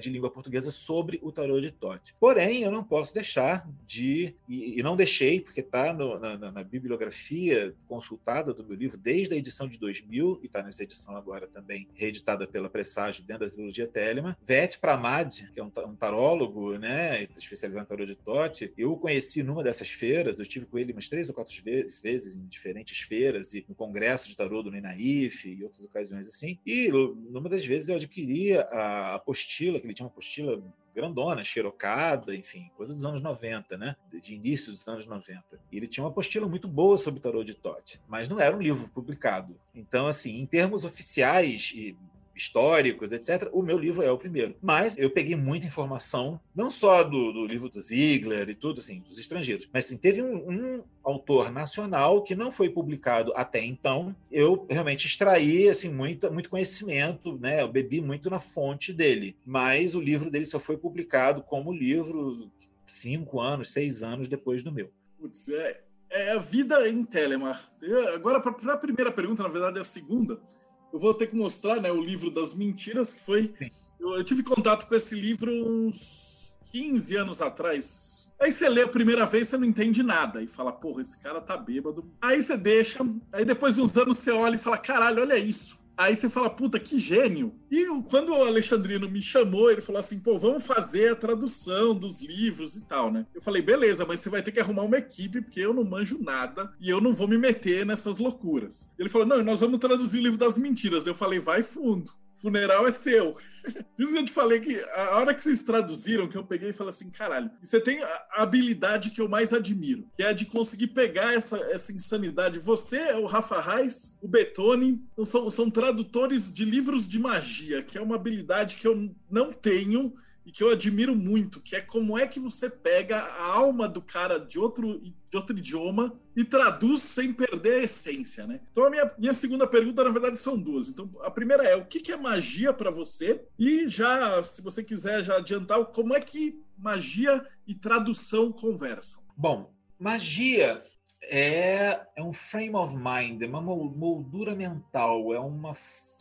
de língua portuguesa sobre o tarô de Tote. Porém, eu não posso deixar de, e, não deixei, porque está na, na, bibliografia consultada do meu livro desde a edição de 2000, e está nessa edição agora também reeditada pela Presságio dentro da trilogia Telema, Vet Pramad, que é um, um tarólogo né, especializado em tarô de Tote, eu o conheci numa dessas feiras, eu estive com ele umas três ou quatro vezes em diferentes feiras, e no congresso de tarô do Nenaif e outras ocasiões assim, e numa das vezes eu adquiri a apostila apostila, que ele tinha uma apostila grandona, xerocada, enfim, coisa dos anos 90, né? De início dos anos 90. E ele tinha uma apostila muito boa sobre o tarô de Tote, mas não era um livro publicado. Então, assim, em termos oficiais e históricos, etc., o meu livro é o primeiro. Mas eu peguei muita informação, não só do, do livro do Ziegler e tudo, assim, dos estrangeiros, mas assim, teve um, um, autor nacional que não foi publicado até então. Eu realmente extraí assim, muito, muito conhecimento, né? eu bebi muito na fonte dele, mas o livro dele só foi publicado como livro cinco anos, seis anos depois do meu. Putz, é, é a vida em Telemar. Agora, para a primeira pergunta, na verdade, é a segunda eu vou ter que mostrar né, o livro das mentiras, que foi. Eu, eu, tive contato com esse livro uns 15 anos atrás. Aí você lê a primeira vez, você não entende nada. E fala, porra, esse cara tá bêbado. Aí você deixa, aí depois de uns anos você olha e fala, caralho, olha isso. Aí você fala, puta, que gênio. E quando o Alexandrino me chamou, ele falou assim, pô, vamos fazer a tradução dos livros e tal, né? Eu falei, beleza, mas você vai ter que arrumar uma equipe, porque eu não manjo nada e eu não vou me meter nessas loucuras. Ele falou, não, nós vamos traduzir o livro das mentiras. Eu falei, vai fundo funeral é seu. Por isso que eu te falei que a hora que vocês traduziram, que eu peguei e falei assim, caralho, você tem a habilidade que eu mais admiro, que é a de conseguir pegar essa, essa insanidade. Você, é o Rafa Reis, o Betone, são, são tradutores de livros de magia, que é uma habilidade que eu não tenho e que eu admiro muito, que é como é que você pega a alma do cara de outro, de outro idioma e traduz sem perder a essência, né? Então a minha, minha segunda pergunta, na verdade, são duas. Então a primeira é, o que, que é magia para você? E já, se você quiser já adiantar, como é que magia e tradução conversam? Bom, magia é, é um frame of mind, é uma moldura mental, é uma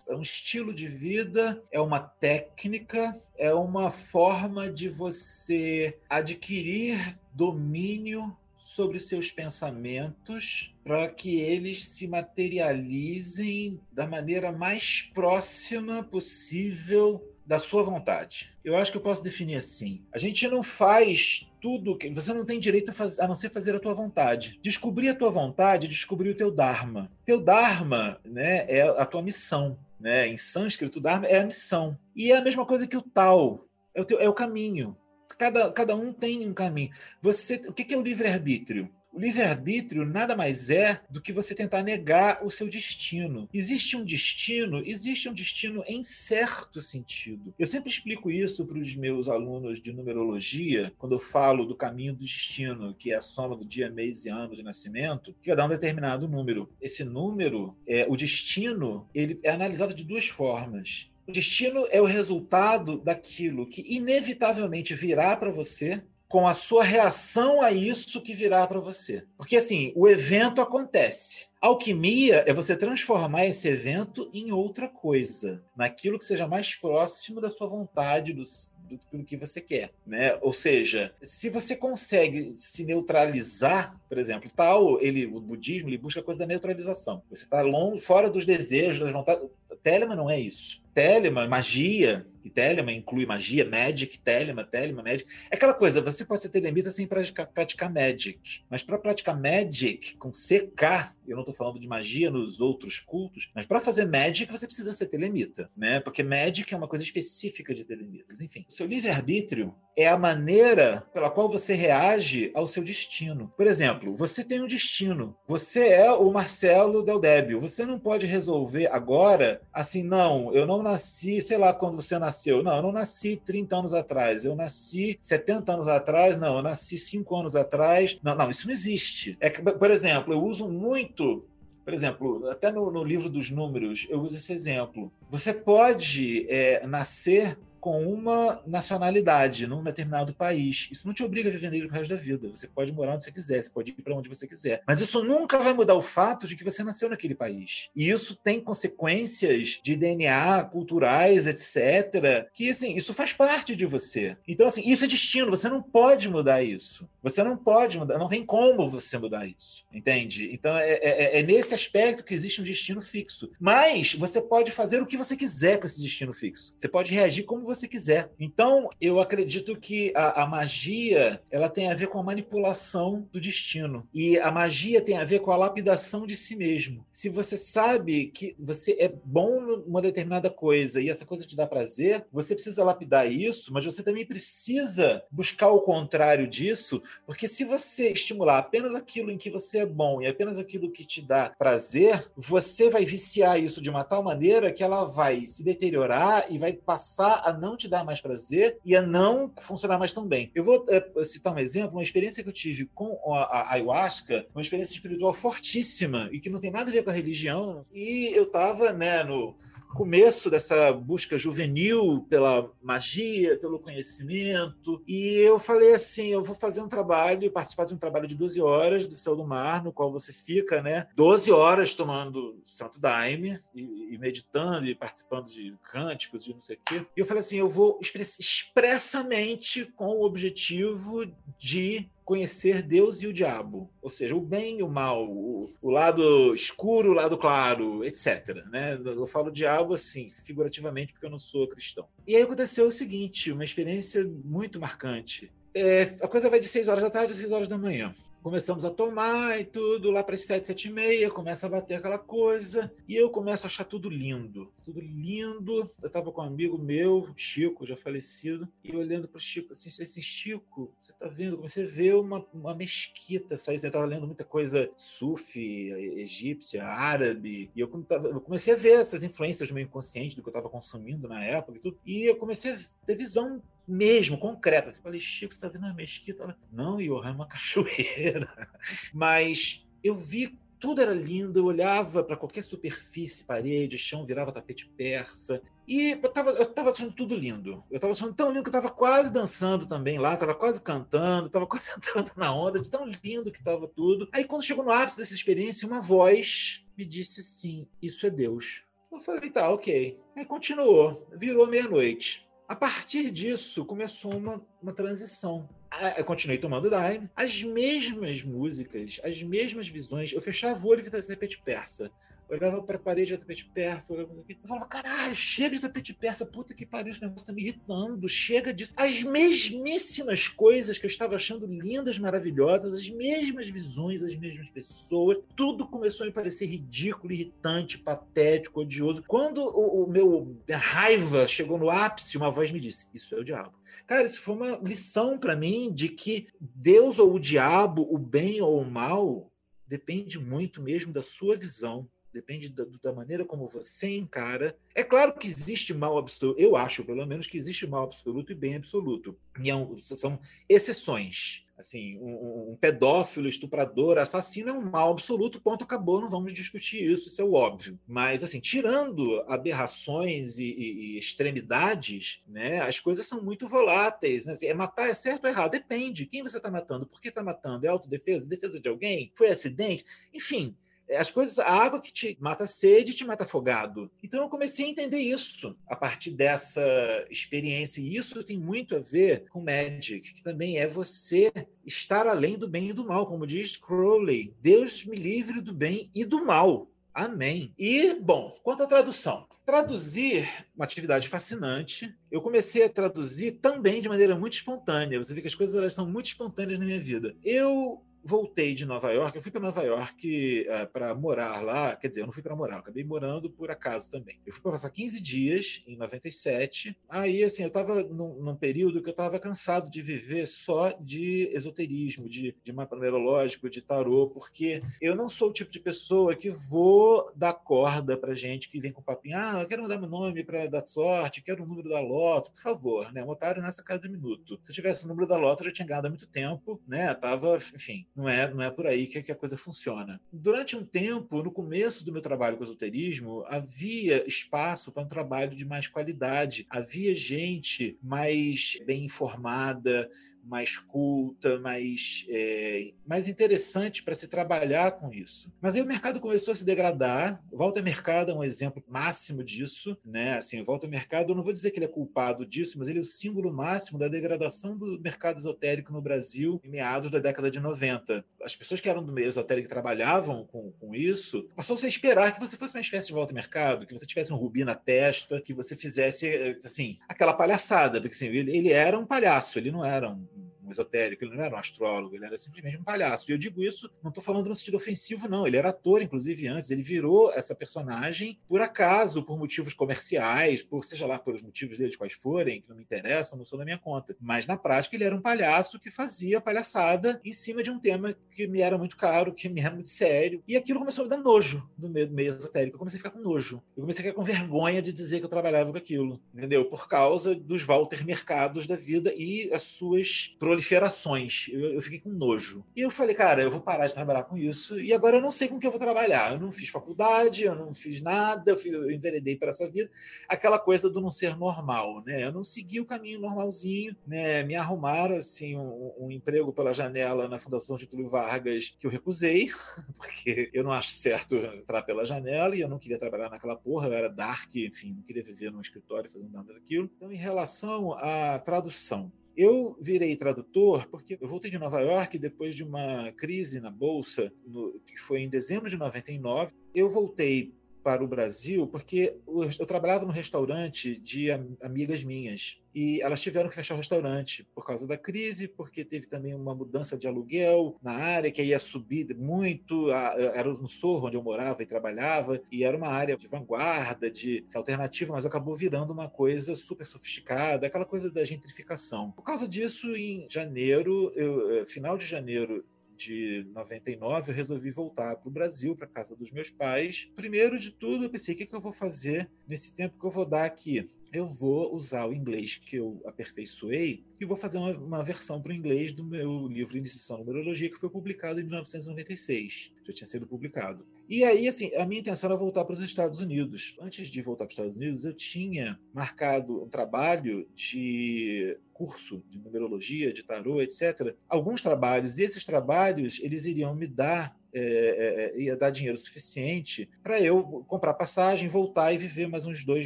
é um estilo de vida, é uma técnica, é uma forma de você adquirir domínio sobre seus pensamentos para que eles se materializem da maneira mais próxima possível da sua vontade. Eu acho que eu posso definir assim. A gente não faz tudo que você não tem direito a, fazer, a não ser fazer a tua vontade. Descobrir a tua vontade, descobrir o teu dharma. Teu dharma, né, é a tua missão né? Em sânscrito, Dharma é a missão. E é a mesma coisa que o tal, é o, teu, é o caminho. Cada, cada um tem um caminho. Você, o que é o livre-arbítrio? O livre-arbítrio nada mais é do que você tentar negar o seu destino. Existe um destino, existe um destino em certo sentido. Eu sempre explico isso para os meus alunos de numerologia, quando eu falo do caminho do destino, que é a soma do dia, mês e ano de nascimento, que vai dar um determinado número. Esse número, é, o destino, ele é analisado de duas formas. O destino é o resultado daquilo que inevitavelmente virá para você com a sua reação a isso que virá para você. Porque assim, o evento acontece. Alquimia é você transformar esse evento em outra coisa, naquilo que seja mais próximo da sua vontade, do, do, do, que você quer, né? Ou seja, se você consegue se neutralizar, por exemplo, tal, ele, o budismo, ele busca a coisa da neutralização. Você está longe, fora dos desejos, das vontades. Telemann não é isso. Telemann, magia, e Telemann inclui magia, Magic, Telemann, Telemann, Magic. É aquela coisa, você pode ser telemita sem praticar, praticar Magic. Mas para praticar Magic com CK, eu não estou falando de magia nos outros cultos, mas para fazer Magic você precisa ser telemita, né? Porque Magic é uma coisa específica de telemitas. Enfim, o seu livre-arbítrio é a maneira pela qual você reage ao seu destino. Por exemplo, você tem um destino. Você é o Marcelo Del Débio. Você não pode resolver agora assim, não, eu não nasci, sei lá quando você nasceu. Não, eu não nasci 30 anos atrás. Eu nasci 70 anos atrás. Não, eu nasci 5 anos atrás. Não, não, isso não existe. É que, por exemplo, eu uso muito por exemplo, até no, no, livro dos números, eu uso esse exemplo. Você pode é, nascer com uma nacionalidade num determinado país. Isso não te obriga a viver nele o resto da vida. Você pode morar onde você quiser, você pode ir para onde você quiser. Mas isso nunca vai mudar o fato de que você nasceu naquele país. E isso tem consequências de DNA, culturais, etc. Que, assim, isso faz parte de você. Então, assim, isso é destino. Você não pode mudar isso. Você não pode mudar. Não tem como você mudar isso. Entende? Então, é, é, é nesse aspecto que existe um destino fixo. Mas você pode fazer o que você quiser com esse destino fixo. Você pode reagir como você você quiser. Então, eu acredito que a, a magia ela tem a ver com a manipulação do destino. E a magia tem a ver com a lapidação de si mesmo. Se você sabe que você é bom numa determinada coisa e essa coisa te dá prazer, você precisa lapidar isso, mas você também precisa buscar o contrário disso, porque se você estimular apenas aquilo em que você é bom e apenas aquilo que te dá prazer, você vai viciar isso de uma tal maneira que ela vai se deteriorar e vai passar a não te dar mais prazer e a não funcionar mais tão bem. Eu vou é, citar um exemplo, uma experiência que eu tive com a, a ayahuasca, uma experiência espiritual fortíssima e que não tem nada a ver com a religião. E eu estava né, no começo dessa busca juvenil pela magia, pelo conhecimento. E eu falei assim: eu vou fazer um trabalho, participar de um trabalho de 12 horas do Céu do Mar, no qual você fica, né, 12 horas tomando Santo Daime e, e meditando e participando de cânticos e não sei o quê. E eu falei assim: eu vou expressamente com o objetivo de conhecer Deus e o diabo, ou seja, o bem e o mal, o, o lado escuro, o lado claro, etc. Né? Eu falo diabo assim, figurativamente, porque eu não sou cristão. E aí aconteceu o seguinte, uma experiência muito marcante. É, a coisa vai de 6 horas da tarde a 6 horas da manhã começamos a tomar e tudo, lá para as 7, 7 e meia, começa a bater aquela coisa, e eu começo a achar tudo lindo, tudo lindo. Eu estava com um amigo meu, Chico, já falecido, e olhando para o Chico assim, assim, Chico, você está vendo? Comecei a ver uma, uma mesquita sair, eu estava lendo muita coisa sufi, egípcia, árabe, e eu comecei a ver essas influências do meu inconsciente, do que eu estava consumindo na época e tudo, e eu comecei a ter visão mesmo, concreta. Assim, falei, Chico, você está vendo a mesquita? Não, Johan, é uma cachoeira. Mas eu vi tudo era lindo, eu olhava para qualquer superfície, parede, chão, virava tapete persa. E eu estava eu tava achando tudo lindo. Eu estava achando tão lindo que eu estava quase dançando também lá, estava quase cantando, estava quase entrando na onda, de tão lindo que estava tudo. Aí, quando chegou no ápice dessa experiência, uma voz me disse assim: Isso é Deus. Eu falei, tá, ok. Aí continuou, virou meia-noite. A partir disso, começou uma, uma transição. Eu continuei tomando Daime, as mesmas músicas, as mesmas visões. Eu fechava o olho e via tapete persa olhava para a parede de tapete persa, olhava aqui, eu falava, caralho, chega de tapete persa, puta que pariu, esse negócio tá me irritando, chega disso. As mesmíssimas coisas que eu estava achando lindas, maravilhosas, as mesmas visões, as mesmas pessoas, tudo começou a me parecer ridículo, irritante, patético, odioso. Quando o, o meu raiva chegou no ápice, uma voz me disse: Isso é o diabo. Cara, isso foi uma lição para mim de que Deus ou o diabo, o bem ou o mal, depende muito mesmo da sua visão depende da, da, maneira como você encara. É claro que existe mal absoluto, eu acho, pelo menos, que existe mal absoluto e bem absoluto. E é um, são exceções. Assim, um, um, pedófilo, estuprador, assassino é um mal absoluto, ponto, acabou, não vamos discutir isso, isso é óbvio. Mas, assim, tirando aberrações e, e, e extremidades, né, as coisas são muito voláteis. Né? É matar é certo ou errado? Depende. Quem você está matando? Por que está matando? É autodefesa? Defesa de alguém? Foi acidente? Enfim, as coisas, a água que te mata sede te mata afogado. Então eu comecei a entender isso a partir dessa experiência. E isso tem muito a ver com Magic, que também é você estar além do bem e do mal, como diz Crowley. Deus me livre do bem e do mal. Amém. E, bom, quanto à tradução. Traduzir uma atividade fascinante. Eu comecei a traduzir também de maneira muito espontânea. Você vê que as coisas elas são muito espontâneas na minha vida. Eu voltei de Nova York, eu fui para Nova York uh, eh, para morar lá, quer dizer, eu não fui para morar, eu acabei morando por acaso também. Eu fui para passar 15 dias em 97. Aí, assim, eu estava num, num, período que eu estava cansado de viver só de esoterismo, de, de mapa numerológico, de tarô, porque eu não sou o tipo de pessoa que vou dar corda para gente que vem com papinho, ah, eu quero mudar meu nome para dar sorte, quero o número da loto, por favor, né? Um otário nessa cada minuto. Se eu tivesse o número da loto, eu já tinha ganhado há muito tempo, né? Tava, enfim, não é, não é por aí que, que a coisa funciona. Durante um tempo, no começo do meu trabalho com esoterismo, havia espaço para um trabalho de mais qualidade, havia gente mais bem informada, mais culta, mais, é, mais interessante para se trabalhar com isso. Mas aí o mercado começou a se degradar. Walter Mercado é um exemplo máximo disso, né? Assim, Walter Mercado, eu não vou dizer que ele é culpado disso, mas ele é o símbolo máximo da degradação do mercado esotérico no Brasil em meados da década de 90. As pessoas que eram do meio esotérico que trabalhavam com, com isso, passou-se a esperar que você fosse uma espécie de Walter Mercado, que você tivesse um rubi na testa, que você fizesse, assim, aquela palhaçada, porque assim, ele, ele era um palhaço, ele não era um um esotérico, ele não era um astrólogo, ele era simplesmente um palhaço. E eu digo isso, não estou falando no sentido ofensivo, não. Ele era ator, inclusive, antes. Ele virou essa personagem por acaso, por motivos comerciais, por seja lá pelos motivos deles quais forem, que não me interessam, não sou da minha conta. Mas na prática, ele era um palhaço que fazia palhaçada em cima de um tema que me era muito caro, que me era muito sério. E aquilo começou a me dar nojo do meio, meio esotérico. Eu comecei a ficar com nojo. Eu comecei a ficar com vergonha de dizer que eu trabalhava com aquilo, entendeu? Por causa dos Walter Mercados da vida e as suas proliferações. Eu, eu, fiquei com nojo. E eu falei, cara, eu vou parar de trabalhar com isso. E agora eu não sei com que eu vou trabalhar. Eu não fiz faculdade, eu não fiz nada, eu, fui, eu enveredei para essa vida. Aquela coisa do não ser normal, né? Eu não segui o caminho normalzinho, né? Me arrumaram, assim, um, um emprego pela janela na Fundação Getúlio Vargas que eu recusei, porque eu não acho certo entrar pela janela e eu não queria trabalhar naquela porra. Eu era dark, enfim, não queria viver num escritório fazendo nada daquilo. Então, em relação à tradução, eu virei tradutor porque eu voltei de Nova York depois de uma crise na bolsa, no, que foi em dezembro de 99. Eu voltei para o Brasil porque eu trabalhava no restaurante de amigas minhas e elas tiveram que fechar o restaurante por causa da crise, porque teve também uma mudança de aluguel na área que ia subir muito. Era no Sorro onde eu morava e trabalhava e era uma área de vanguarda, de alternativa, mas acabou virando uma coisa super sofisticada, aquela coisa da gentrificação. Por causa disso, em janeiro, eu, eh, final de janeiro de 99, eu resolvi voltar para o Brasil, para casa dos meus pais. Primeiro de tudo, eu pensei: o que, que eu vou fazer nesse tempo que eu vou dar aqui? Eu vou usar o inglês que eu aperfeiçoei e vou fazer uma, uma versão para o inglês do meu livro Iniciação à Numerologia, que foi publicado em 1996. Já tinha sido publicado. E aí, assim, a minha intenção era voltar para os Estados Unidos. Antes de voltar para os Estados Unidos, eu tinha marcado um trabalho de curso de numerologia, de tarô, etc. Alguns trabalhos, e esses trabalhos, eles iriam me dar é, é, é, ia dar dinheiro suficiente para eu comprar passagem, voltar e viver mais uns dois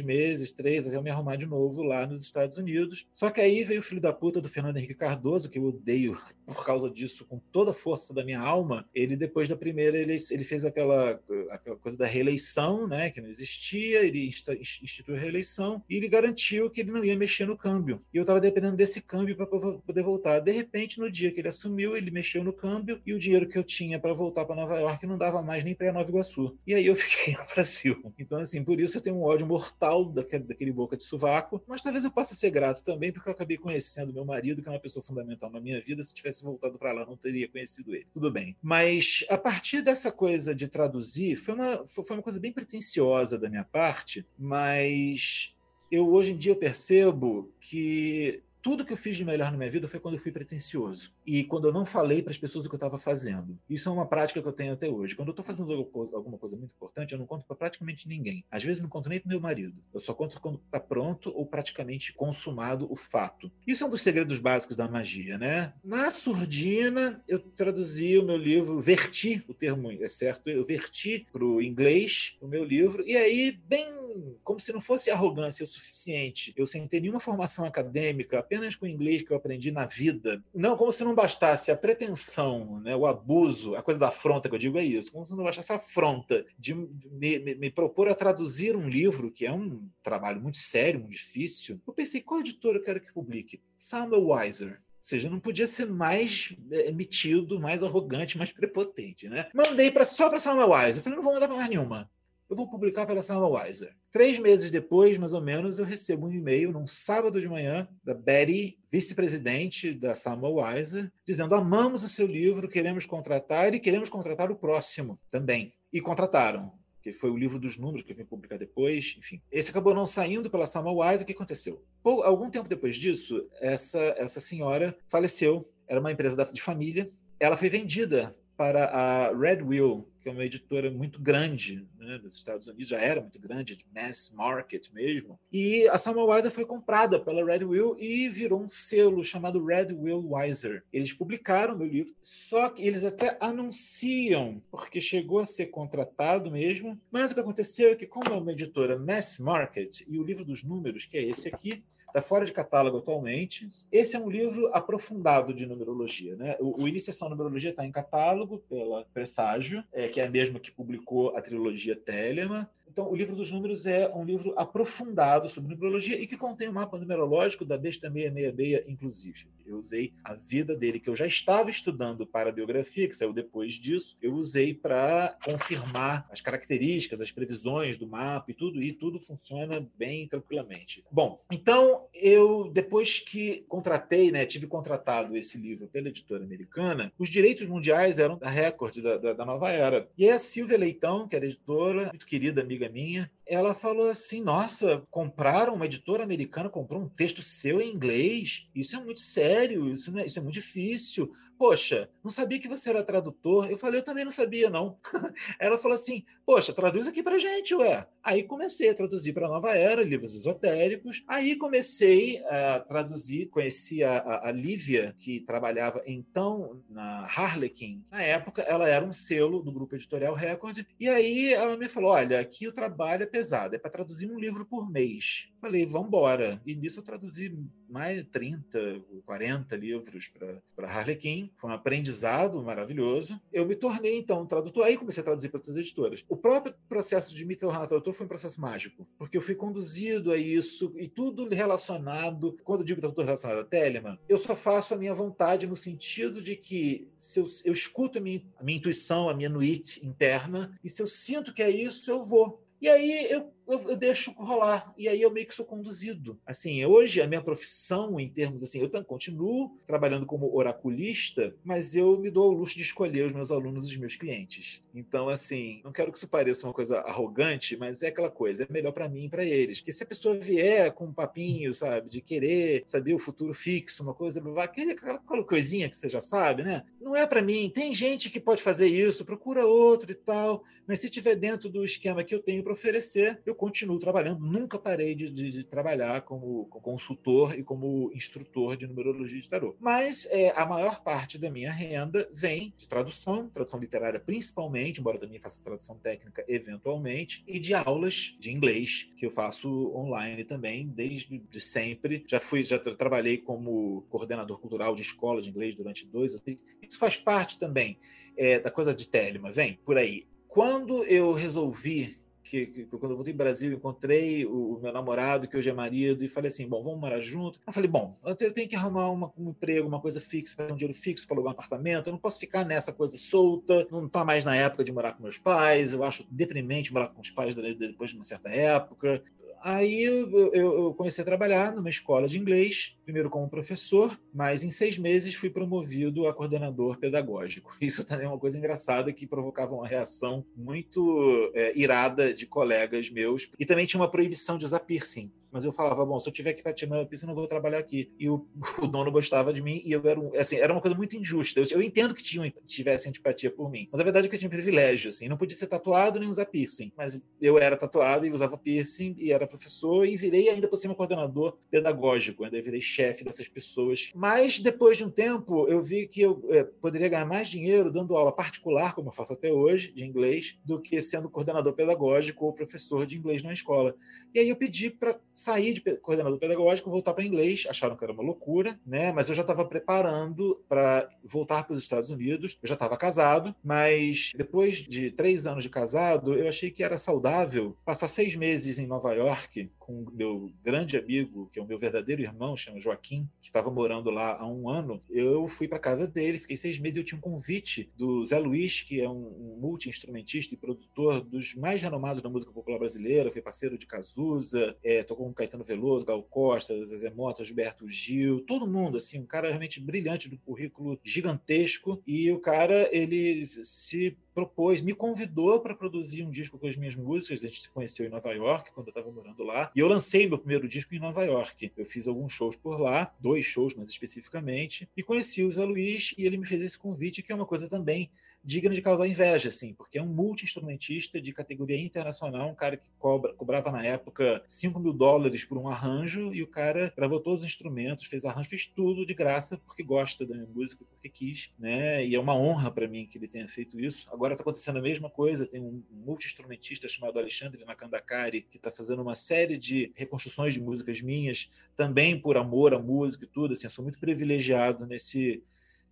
meses, três, até eu me arrumar de novo lá nos Estados Unidos. Só que aí veio o filho da puta do Fernando Henrique Cardoso, que eu odeio por causa disso com toda a força da minha alma. Ele, depois da primeira, ele, ele fez aquela, aquela coisa da reeleição, né, que não existia, ele instituiu a reeleição e ele garantiu que ele não ia mexer no câmbio. E eu estava dependendo desse câmbio para poder voltar. De repente, no dia que ele assumiu, ele mexeu no câmbio e o dinheiro que eu tinha para voltar para Nova York não dava mais nem para Nova Iguaçu. E aí eu fiquei no Brasil. Então, assim, por isso eu tenho um ódio mortal daquele, daquele boca de sovaco, mas talvez eu possa ser grato também, porque eu acabei conhecendo meu marido, que é uma pessoa fundamental na minha vida. Se tivesse voltado para lá, não teria conhecido ele. Tudo bem. Mas a partir dessa coisa de traduzir, foi uma, foi uma coisa bem pretensiosa da minha parte, mas eu hoje em dia eu percebo que tudo que eu fiz de melhor na minha vida foi quando eu fui pretencioso e quando eu não falei para as pessoas o que eu estava fazendo. Isso é uma prática que eu tenho até hoje. Quando eu estou fazendo alguma coisa muito importante, eu não conto para praticamente ninguém. Às vezes não conto nem para meu marido. Eu só conto quando está pronto ou praticamente consumado o fato. Isso é um dos segredos básicos da magia, né? Na surdina, eu traduzi o meu livro, verti, o termo é certo, eu verti para o inglês o meu livro e aí bem como se não fosse arrogância o suficiente. Eu sem ter nenhuma formação acadêmica, apenas com o inglês que eu aprendi na vida. Não, como se não bastasse a pretensão, né, o abuso, a coisa da afronta que eu digo é isso, como se não bastasse a afronta de me, me, me propor a traduzir um livro, que é um trabalho muito sério, muito difícil. Eu pensei, qual editora eu quero que publique? Samuel Weiser. Ou seja, não podia ser mais é, metido, mais arrogante, mais prepotente, né? Mandei pra, só para Samuel Weiser. Eu falei, não vou mandar para mais nenhuma eu vou publicar pela Samuel Weiser. Três meses depois, mais ou menos, eu recebo um e-mail num sábado de manhã da Betty, vice-presidente da Samuel Weiser, dizendo: amamos o seu livro, queremos contratar e queremos contratar o próximo também. E contrataram. Que foi o livro dos números que eu vim publicar depois, enfim. Esse acabou não saindo pela Samuel Weiser. O que aconteceu? Pou, algum tempo depois disso, essa, essa senhora faleceu. Era uma empresa de família. Ela foi vendida para a Red Wheel, que é uma editora muito grande né, nos Estados Unidos, já era muito grande, de mass market mesmo. E a Samuel Weiser foi comprada pela Red Wheel e virou um selo chamado Red Wheel Weiser. Eles publicaram meu livro, só que eles até anunciam, porque chegou a ser contratado mesmo, mas o que aconteceu é que, como é uma editora mass market, e o livro dos números, que é esse aqui, está fora de catálogo atualmente. Esse é um livro aprofundado de numerologia. Né? O, o Iniciação à Numerologia está em catálogo pela Presságio, é, que é a mesma que publicou a trilogia Telema. Então, o livro dos números é um livro aprofundado sobre numerologia e que contém o um mapa numerológico da besta 666, inclusive. Eu usei a vida dele, que eu já estava estudando para a biografia, que saiu depois disso, eu usei para confirmar as características, as previsões do mapa e tudo, e tudo funciona bem tranquilamente. Bom, então eu, depois que contratei, né, tive contratado esse livro pela editora americana, os direitos mundiais eram da Record, da, da, da Nova Era. E a Silvia Leitão, que era editora, muito querida amiga minha, ela falou assim: Nossa, compraram, uma editora americana comprou um texto seu em inglês. Isso é muito sério, isso, é, isso é muito difícil. Poxa, não sabia que você era tradutor. Eu falei: Eu também não sabia, não. ela falou assim: Poxa, traduz aqui pra gente, ué. Aí comecei a traduzir para Nova Era, livros esotéricos. Aí comecei a traduzir, conheci a, a, a Lívia, que trabalhava então na Harlequin. Na época, ela era um selo do grupo editorial Record. E aí ela me falou: Olha, aqui o trabalho é pesado, é para traduzir um livro por mês. Falei, vamos embora. E nisso eu traduzi mais de 30, 40 livros para Harlequin. Foi um aprendizado maravilhoso. Eu me tornei, então, tradutor. Aí comecei a traduzir para outras editoras. O próprio processo de me tornar tradutor foi um processo mágico, porque eu fui conduzido a isso e tudo relacionado. Quando eu digo tradutor relacionado a Telemann, eu só faço a minha vontade no sentido de que se eu, eu escuto a minha, a minha intuição, a minha nuit interna, e se eu sinto que é isso, eu vou. E aí eu eu, eu, deixo rolar. E aí eu meio que sou conduzido. Assim, hoje a minha profissão, em termos assim, eu continuo trabalhando como oraculista, mas eu me dou o luxo de escolher os meus alunos e os meus clientes. Então, assim, não quero que isso pareça uma coisa arrogante, mas é aquela coisa, é melhor para mim e para eles. Porque se a pessoa vier com um papinho, sabe, de querer saber o futuro fixo, uma coisa, aquele, aquela coisinha que você já sabe, né? Não é para mim. Tem gente que pode fazer isso, procura outro e tal, mas se tiver dentro do esquema que eu tenho para oferecer, eu continuo trabalhando, nunca parei de, de, de trabalhar como, como, consultor e como instrutor de numerologia de tarô. Mas é, a maior parte da minha renda vem de tradução, tradução literária principalmente, embora também faça tradução técnica eventualmente, e de aulas de inglês, que eu faço online também, desde de sempre. Já fui, já tra trabalhei como coordenador cultural de escola de inglês durante dois anos. Isso faz parte também é, da coisa de Telema, vem por aí. Quando eu resolvi que, que, quando eu voltei para o Brasil, encontrei o, o, meu namorado, que hoje é marido, e falei assim: bom, vamos morar junto. Eu falei: bom, eu tenho, eu tenho que arrumar uma, um emprego, uma coisa fixa, um dinheiro fixo para alugar um apartamento. Eu não posso ficar nessa coisa solta, não está mais na época de morar com meus pais. Eu acho deprimente morar com os pais depois de uma certa época. Aí eu, eu, comecei a trabalhar numa escola de inglês, primeiro como professor, mas em seis meses fui promovido a coordenador pedagógico. Isso também é uma coisa engraçada que provocava uma reação muito é, irada de colegas meus. E também tinha uma proibição de usar piercing mas eu falava, bom, se eu tiver que partir meu pista, eu não vou trabalhar aqui. E o, o, dono gostava de mim e eu era um, assim, era uma coisa muito injusta. Eu, eu entendo que tinham, tivesse antipatia por mim, mas a verdade é que eu tinha privilégio, assim, não podia ser tatuado nem usar piercing, mas eu era tatuado e usava piercing e era professor e virei ainda por cima coordenador pedagógico, ainda virei chefe dessas pessoas. Mas depois de um tempo, eu vi que eu é, poderia ganhar mais dinheiro dando aula particular, como eu faço até hoje, de inglês, do que sendo coordenador pedagógico ou professor de inglês na escola. E aí eu pedi para sair de coordenador pedagógico, voltar para inglês, acharam que era uma loucura, né? Mas eu já estava preparando para voltar para os Estados Unidos. Eu já estava casado, mas depois de três anos de casado, eu achei que era saudável passar seis meses em Nova York com meu grande amigo, que é o meu verdadeiro irmão, chama Joaquim, que estava morando lá há um ano. Eu fui para casa dele, fiquei seis meses. Eu tinha um convite do Zé Luiz, que é um, um multi-instrumentista e produtor dos mais renomados da música popular brasileira, foi parceiro de Cazuza, é, tocou com Caetano Veloso, Gal Costa, Zezé Mota, Gilberto Gil, todo mundo, assim, um cara realmente brilhante, do currículo gigantesco, e o cara, ele se propôs, me convidou para produzir um disco com as minhas músicas. A gente se conheceu em Nova York, quando eu estava morando lá. E eu lancei meu primeiro disco em Nova York. Eu fiz alguns shows por lá, dois shows mais especificamente, e conheci o Zé Luiz e ele me fez esse convite, que é uma coisa também digna de causar inveja, assim, porque é um multi-instrumentista de categoria internacional, um cara que cobra, cobrava na época 5 mil dólares por um arranjo, e o cara gravou todos os instrumentos, fez arranjo, fez tudo de graça, porque gosta da minha música, porque quis, né? E é uma honra para mim que ele tenha feito isso. Agora está acontecendo a mesma coisa, tem um multi-instrumentista chamado Alexandre Nakandakari, que está fazendo uma série de reconstruções de músicas minhas, também por amor à música e tudo, assim, eu sou muito privilegiado nesse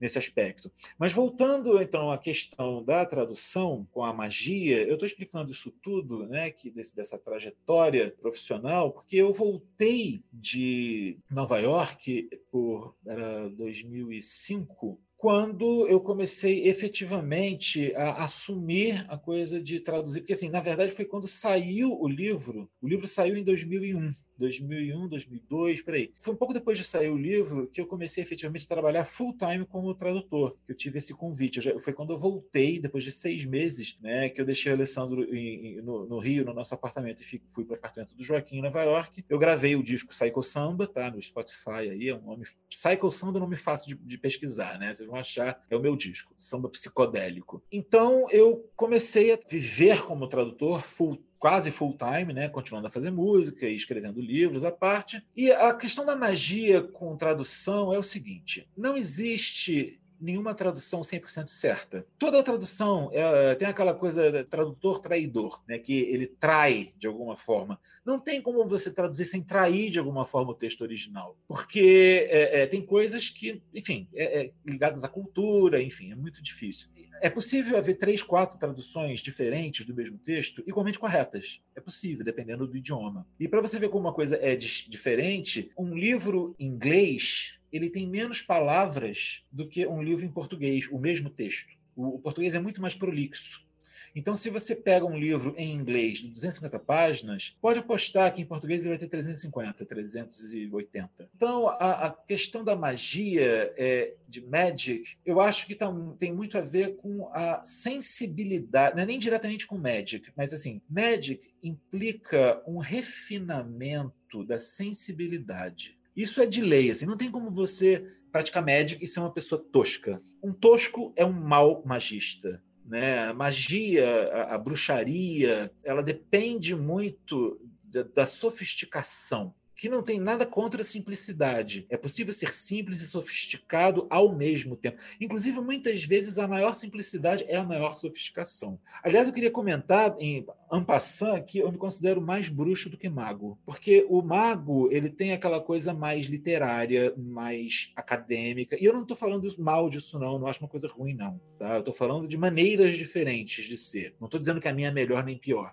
nesse aspecto. Mas voltando então à questão da tradução com a magia, eu estou explicando isso tudo, né, que desse, dessa trajetória profissional, porque eu voltei de Nova York por era 2005 quando eu comecei efetivamente a assumir a coisa de traduzir, porque assim, na verdade foi quando saiu o livro, o livro saiu em 2001. 2001, 2002, peraí. Foi um pouco depois de sair o livro que eu comecei efetivamente a trabalhar full time como tradutor, que eu tive esse convite. Já, foi quando eu voltei, depois de seis meses, né, que eu deixei o Alessandro em, em, no, no, Rio, no nosso apartamento, e fui para o apartamento do Joaquim em Nova York. Eu gravei o disco Psycho Samba, tá, no Spotify aí, é um nome... Psycho Samba é um nome fácil de, de pesquisar, né? Vocês vão achar, é o meu disco, samba psicodélico. Então eu comecei a viver como tradutor full quase full time, né, continuando a fazer música e escrevendo livros à parte. E a questão da magia com tradução é o seguinte: não existe nenhuma tradução 100% certa. Toda tradução é, tem aquela coisa tradutor traidor, né, que ele trai de alguma forma. Não tem como você traduzir sem trair de alguma forma o texto original, porque é, é, tem coisas que, enfim, é, é, ligadas à cultura, enfim, é muito difícil. É possível haver três, quatro traduções diferentes do mesmo texto igualmente corretas. É possível, dependendo do idioma. E para você ver como uma coisa é diferente, um livro inglês ele tem menos palavras do que um livro em português, o mesmo texto. O, o português é muito mais prolixo. Então, se você pega um livro em inglês de 250 páginas, pode apostar que em português ele vai ter 350, 380. Então, a, a questão da magia, é, de magic, eu acho que tá, tem muito a ver com a sensibilidade, não é nem diretamente com magic, mas assim, magic implica um refinamento da sensibilidade. Isso é de lei, assim, não tem como você praticar médica e ser uma pessoa tosca. Um tosco é um mau magista. Né? A magia, a, a bruxaria, ela depende muito da, da sofisticação que não tem nada contra a simplicidade. É possível ser simples e sofisticado ao mesmo tempo. Inclusive, muitas vezes, a maior simplicidade é a maior sofisticação. Aliás, eu queria comentar, em Ampassan, que eu me considero mais bruxo do que mago. Porque o mago ele tem aquela coisa mais literária, mais acadêmica. E eu não estou falando mal disso, não. Não acho uma coisa ruim, não. Tá? Eu estou falando de maneiras diferentes de ser. Não estou dizendo que a minha é melhor nem pior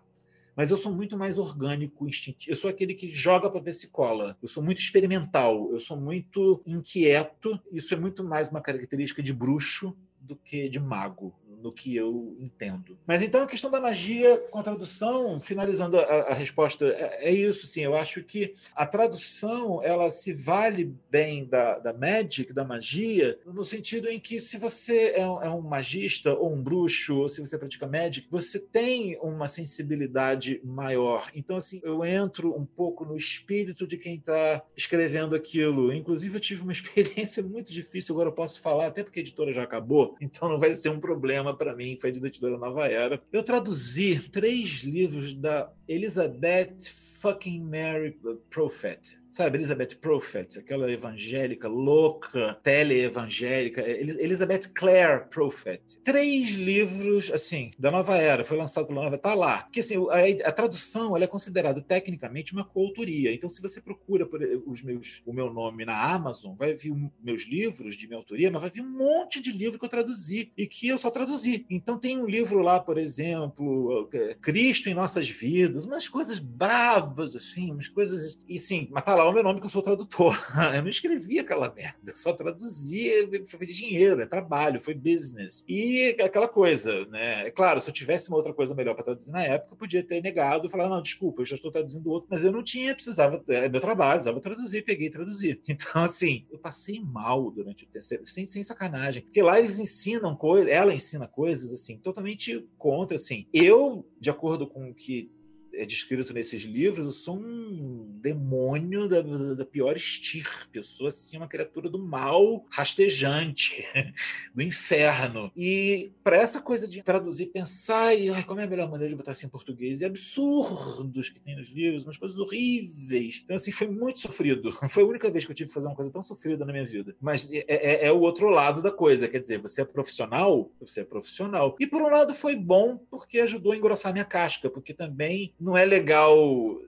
mas eu sou muito mais orgânico, instintivo. Eu sou aquele que joga para ver se cola. Eu sou muito experimental, eu sou muito inquieto. Isso é muito mais uma característica de bruxo do que de mago no que eu entendo. Mas então a questão da magia com a tradução, finalizando a, a resposta, é, é, isso, sim. Eu acho que a tradução ela se vale bem da, da magic, da magia, no sentido em que se você é um, é um magista ou um bruxo, ou se você pratica magic, você tem uma sensibilidade maior. Então, assim, eu entro um pouco no espírito de quem está escrevendo aquilo. Inclusive, eu tive uma experiência muito difícil, agora eu posso falar, até porque a editora já acabou, então não vai ser um problema para mim, foi de editora Nova Era. Eu traduzi três livros da Elizabeth fucking Mary Prophet. Sabe, Elizabeth Prophet, aquela evangélica louca, tele-evangélica, Elizabeth Clare Prophet. Três livros, assim, da Nova Era, foi lançado pela Nova, tá lá. Porque, assim, a, a tradução, ela é considerada tecnicamente uma coautoria. Então, se você procura por os meus, o meu nome na Amazon, vai vir meus livros de minha autoria, mas vai vir um monte de livro que eu traduzi e que eu só traduzi. Então, tem um livro lá, por exemplo, Cristo em Nossas Vidas, umas coisas bravas, assim, umas coisas... E, sim, mas tá lá o meu nome que eu sou tradutor. Eu não escrevi aquela merda, só traduzia, foi dinheiro, é trabalho, foi business. E aquela coisa, né? É claro, se eu tivesse uma outra coisa melhor para traduzir na época, eu podia ter negado e falar, não, desculpa, eu já estou traduzindo outro, mas eu não tinha, precisava, é meu trabalho, precisava traduzir, peguei e traduzi. Então, assim, eu passei mal durante o terceiro, sem, sem sacanagem, porque lá eles ensinam coisas, ela ensina coisas, assim, totalmente contra, assim. Eu, de acordo com o que é descrito nesses livros, eu sou um demônio da, da pior estirpe. Eu sou assim, uma criatura do mal rastejante, do inferno. E para essa coisa de traduzir, pensar e ai, como é a melhor maneira de botar assim em português, e absurdos que tem nos livros, umas coisas horríveis. Então, assim, foi muito sofrido. Foi a única vez que eu tive que fazer uma coisa tão sofrida na minha vida. Mas é, é, é o outro lado da coisa. Quer dizer, você é profissional, você é profissional. E por um lado foi bom porque ajudou a engrossar minha casca, porque também não é legal,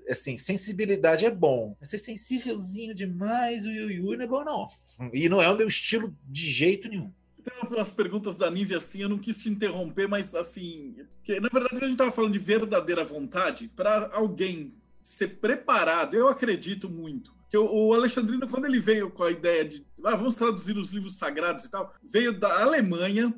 assim, sensibilidade é bom. Mas ser sensívelzinho demais, o Yu não é bom, não. E não é o meu estilo de jeito nenhum tem umas perguntas da Nívia assim, eu não quis te interromper, mas assim, que na verdade a gente estava falando de verdadeira vontade para alguém ser preparado, eu acredito muito. Que o, Alexandrino, quando ele veio com a ideia de ah, vamos traduzir os livros sagrados e tal, veio da Alemanha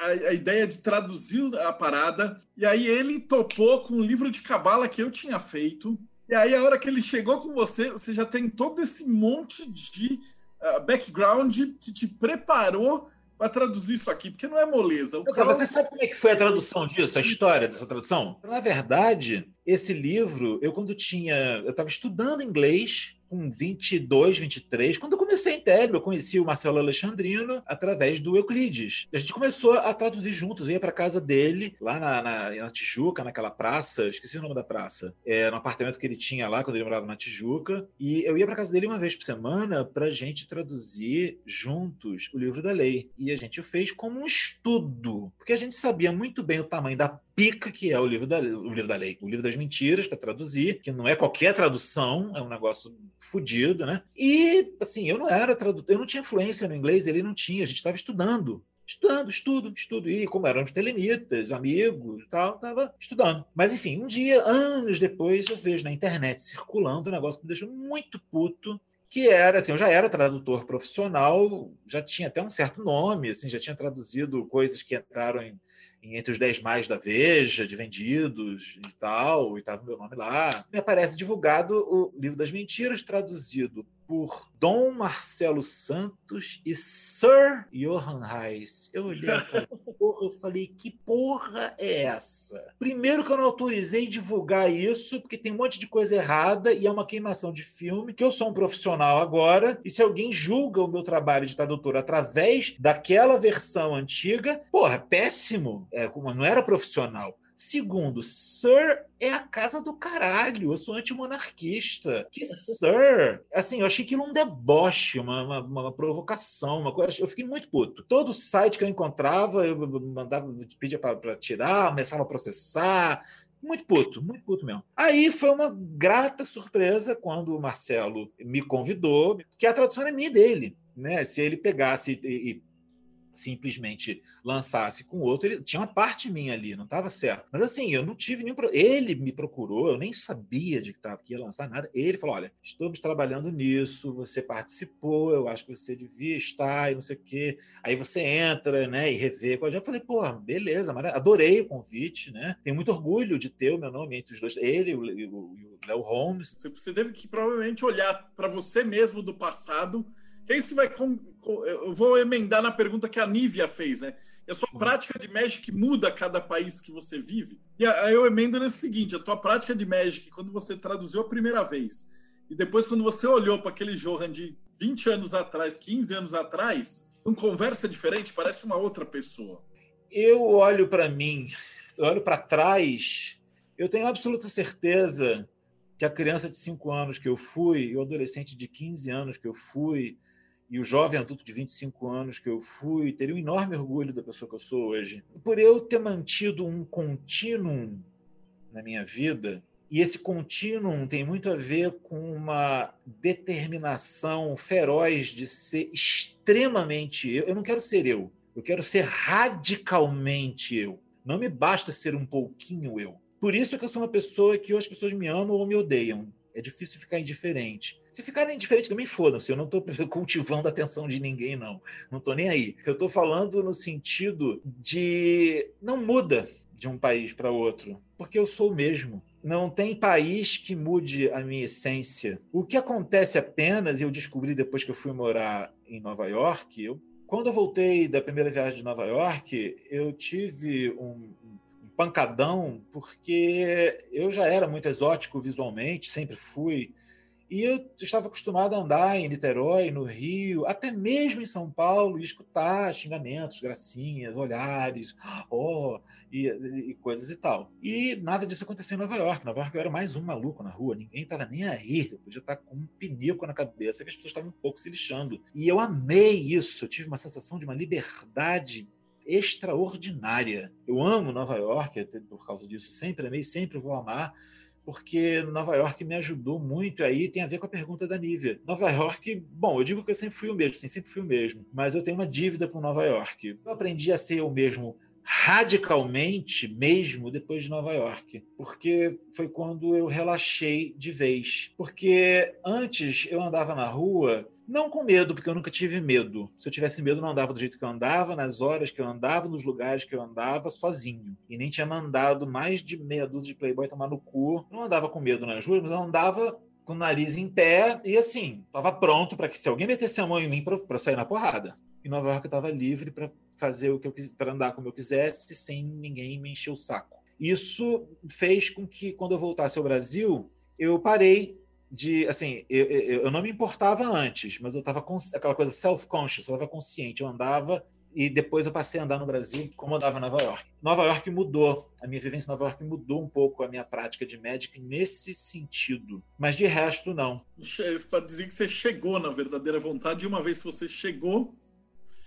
a, a ideia de traduzir a parada, e aí ele topou com um livro de cabala que eu tinha feito. E aí, a hora que ele chegou com você, você já tem todo esse monte de uh, background que te preparou para traduzir isso aqui, porque não é moleza. O cara... Você sabe como é que foi a tradução disso, a história dessa tradução? Na verdade, esse livro, eu quando tinha. Eu estava estudando inglês com 22, 23. Quando eu comecei em eu conheci o Marcelo Alexandrino através do Euclides. A gente começou a traduzir juntos. Eu ia para casa dele, lá na, na, na, Tijuca, naquela praça, esqueci o nome da praça, é, no apartamento que ele tinha lá, quando ele morava na Tijuca. E eu ia para casa dele uma vez por semana para gente traduzir juntos o livro da lei. E a gente fez como um estudo, porque a gente sabia muito bem o tamanho da pica que é o livro da, o livro da lei, o livro das mentiras, para traduzir, que não é qualquer tradução, é um negócio fodido, né? E, assim, eu não era tradutor, eu não tinha fluência no inglês, ele não tinha, a gente estava estudando. Estudando, estudo, estudo. E como éramos telemitas, amigos tal, estava estudando. Mas, enfim, um dia, anos depois, eu vejo na internet circulando um negócio que me deixou muito puto, que era assim, eu já era tradutor profissional, já tinha até um certo nome, assim, já tinha traduzido coisas que entraram em entre os 10 mais da Veja, de vendidos e tal, e estava o meu nome lá. Me aparece divulgado o livro das mentiras, traduzido por Dom Marcelo Santos e Sir Johan Reis. Eu olhei porra, eu falei, que porra é essa? Primeiro que eu não autorizei divulgar isso, porque tem um monte de coisa errada e é uma queimação de filme, que eu sou um profissional agora, e se alguém julga o meu trabalho de tradutor através daquela versão antiga, porra, péssimo. É, não era profissional. Segundo, Sir é a casa do caralho. Eu sou antimonarquista. Que Sir? Assim, eu achei aquilo um deboche, uma, uma, uma, provocação, uma coisa. Eu fiquei muito puto. Todo site que eu encontrava, eu mandava, pedia para tirar, começava a processar. Muito puto, muito puto mesmo. Aí foi uma grata surpresa quando o Marcelo me convidou, que a tradução é minha dele. Né? Se ele pegasse e, e simplesmente lançasse com outro, ele tinha uma parte minha ali, não estava certo. Mas assim, eu não tive nenhum. Ele me procurou, eu nem sabia de que, tava, que ia lançar nada. Ele falou: olha, estamos trabalhando nisso, você participou, eu acho que você devia estar e não sei o quê. Aí você entra, né, e revê com a gente. Eu falei, pô, beleza, mas adorei o convite, né? Tenho muito orgulho de ter o meu nome entre os dois, ele e o Léo Holmes. Você teve que provavelmente olhar para você mesmo do passado que é isso que vai. Com, com, eu vou emendar na pergunta que a Nívia fez, né? E a sua uhum. prática de Magic muda a cada país que você vive? E aí eu emendo nesse seguinte: a tua prática de Magic, quando você traduziu a primeira vez, e depois quando você olhou para aquele Johan de 20 anos atrás, 15 anos atrás, uma conversa diferente, parece uma outra pessoa. Eu olho para mim, eu olho para trás, eu tenho absoluta certeza que a criança de 5 anos que eu fui, e o adolescente de 15 anos que eu fui, e o jovem adulto de 25 anos que eu fui, teria um enorme orgulho da pessoa que eu sou hoje. Por eu ter mantido um contínuo na minha vida, e esse contínuo tem muito a ver com uma determinação feroz de ser extremamente eu. Eu não quero ser eu, eu quero ser radicalmente eu. Não me basta ser um pouquinho eu. Por isso que eu sou uma pessoa que ou as pessoas me amam ou me odeiam. É difícil ficar indiferente. Se ficarem indiferente, também foda-se. Eu não estou cultivando a atenção de ninguém, não. Não estou nem aí. Eu estou falando no sentido de. Não muda de um país para outro, porque eu sou o mesmo. Não tem país que mude a minha essência. O que acontece apenas, e eu descobri depois que eu fui morar em Nova York, eu, quando eu voltei da primeira viagem de Nova York, eu tive um, pancadão, porque eu já era muito exótico visualmente, sempre fui. E eu estava acostumado a andar em Niterói, no Rio, até mesmo em São Paulo, e escutar xingamentos, gracinhas, olhares, oh, e, e, coisas e tal. E nada disso aconteceu em Nova York. Nova York eu era mais um maluco na rua, ninguém estava nem aí. Eu podia estar com um pinico na cabeça, que as pessoas estavam um pouco se lixando. E eu amei isso, eu tive uma sensação de uma liberdade extraordinária. Eu amo Nova York por causa disso, sempre amei, sempre vou amar porque Nova York me ajudou muito aí, tem a ver com a pergunta da Nívia. Nova York, bom, eu digo que eu sempre fui o mesmo, sim, sempre fui o mesmo, mas eu tenho uma dívida com Nova York. Eu aprendi a ser o mesmo radicalmente mesmo depois de Nova York, porque foi quando eu relaxei de vez. Porque antes eu andava na rua não com medo, porque eu nunca tive medo. Se eu tivesse medo, não andava do jeito que eu andava, nas horas que eu andava, nos lugares que eu andava, sozinho. E nem tinha mandado mais de meia dúzia de playboy tomar no cu. Não andava com medo nas ruas, mas eu andava com o nariz em pé e assim, estava pronto para que se alguém metesse a mão em mim para sair na porrada. Em Nova York eu estava livre para fazer o que eu quis, para andar como eu quisesse, sem ninguém me encher o saco. Isso fez com que quando eu voltasse ao Brasil, eu parei de assim, eu, eu, eu, não me importava antes, mas eu estava com aquela coisa self-conscious, eu estava consciente, eu andava e depois eu passei a andar no Brasil como andava em Nova York. Nova York mudou, a minha vivência em Nova York mudou um pouco a minha prática de médica nesse sentido, mas de resto não. Isso para dizer que você chegou na verdadeira vontade e uma vez que você chegou,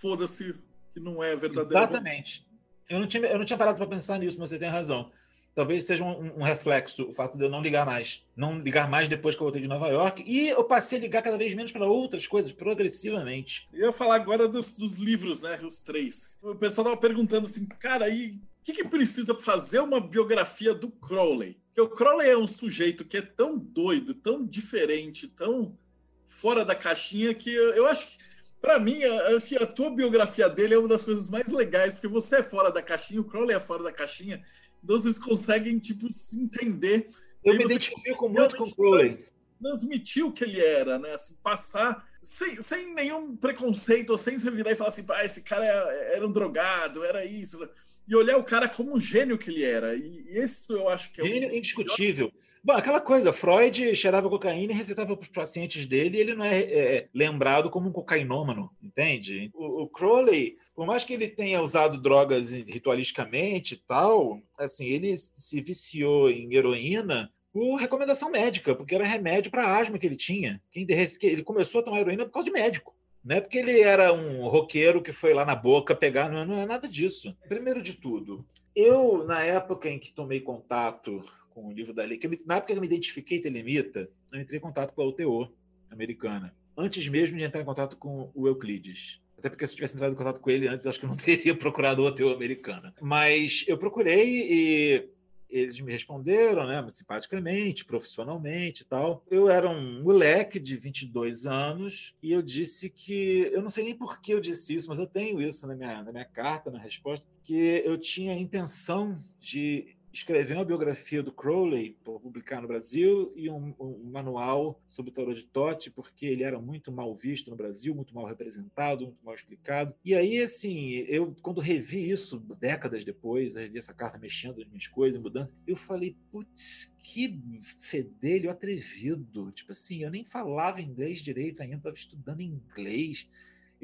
foda-se que não é verdadeira Exatamente. Eu não tinha, eu não tinha parado para pensar nisso, mas você tem razão talvez seja um, um, reflexo o fato de eu não ligar mais. Não ligar mais depois que eu voltei de Nova York. E eu passei a ligar cada vez menos para outras coisas, progressivamente. Eu ia falar agora dos, dos livros, né? Os três. O pessoal estava perguntando assim, cara, aí o que, que precisa fazer uma biografia do Crowley? Porque o Crowley é um sujeito que é tão doido, tão diferente, tão fora da caixinha que eu, eu acho que. Para mim, acho que a tua biografia dele é uma das coisas mais legais, porque você é fora da caixinha, o Crowley é fora da caixinha, então vocês conseguem, tipo, se entender. Eu me identifico muito com o Crowley. Transmitir o que ele era, né? Assim, passar sem, sem nenhum preconceito, ou sem você virar e falar assim, ah, esse cara era um drogado, era isso. E olhar o cara como um gênio que ele era. E isso eu acho que é Gênio indiscutível. Bom, aquela coisa, Freud cheirava cocaína e recitava para os pacientes dele, e ele não é, é, lembrado como um cocainômano, entende? O, o, Crowley, por mais que ele tenha usado drogas ritualisticamente e tal, assim, ele se viciou em heroína por recomendação médica, porque era remédio para asma que ele tinha. Ele começou a tomar heroína por causa de médico. Não é porque ele era um roqueiro que foi lá na boca pegar, não é, não é nada disso. Primeiro de tudo, eu, na época em que tomei contato com o livro da lei, que eu, na época que eu me identifiquei telemita, eu entrei em contato com a UTO americana, antes mesmo de entrar em contato com o Euclides. Até porque se eu tivesse entrado em contato com ele antes, acho que eu não teria procurado o UTO americana. Mas eu procurei e eles me responderam, né, muito simpaticamente, profissionalmente e tal. Eu era um moleque de 22 anos e eu disse que, eu não sei nem por que eu disse isso, mas eu tenho isso na minha, na minha carta, na resposta, que eu tinha a intenção de escrever uma biografia do Crowley para publicar no Brasil e um, um, manual sobre o tarot de Tote, porque ele era muito mal visto no Brasil, muito mal representado, muito mal explicado. E aí, assim, eu, quando revi isso, décadas depois, revi essa carta mexendo nas minhas coisas, mudando, eu falei, putz, que fedelho atrevido. Tipo assim, eu nem falava inglês direito ainda, estava estudando inglês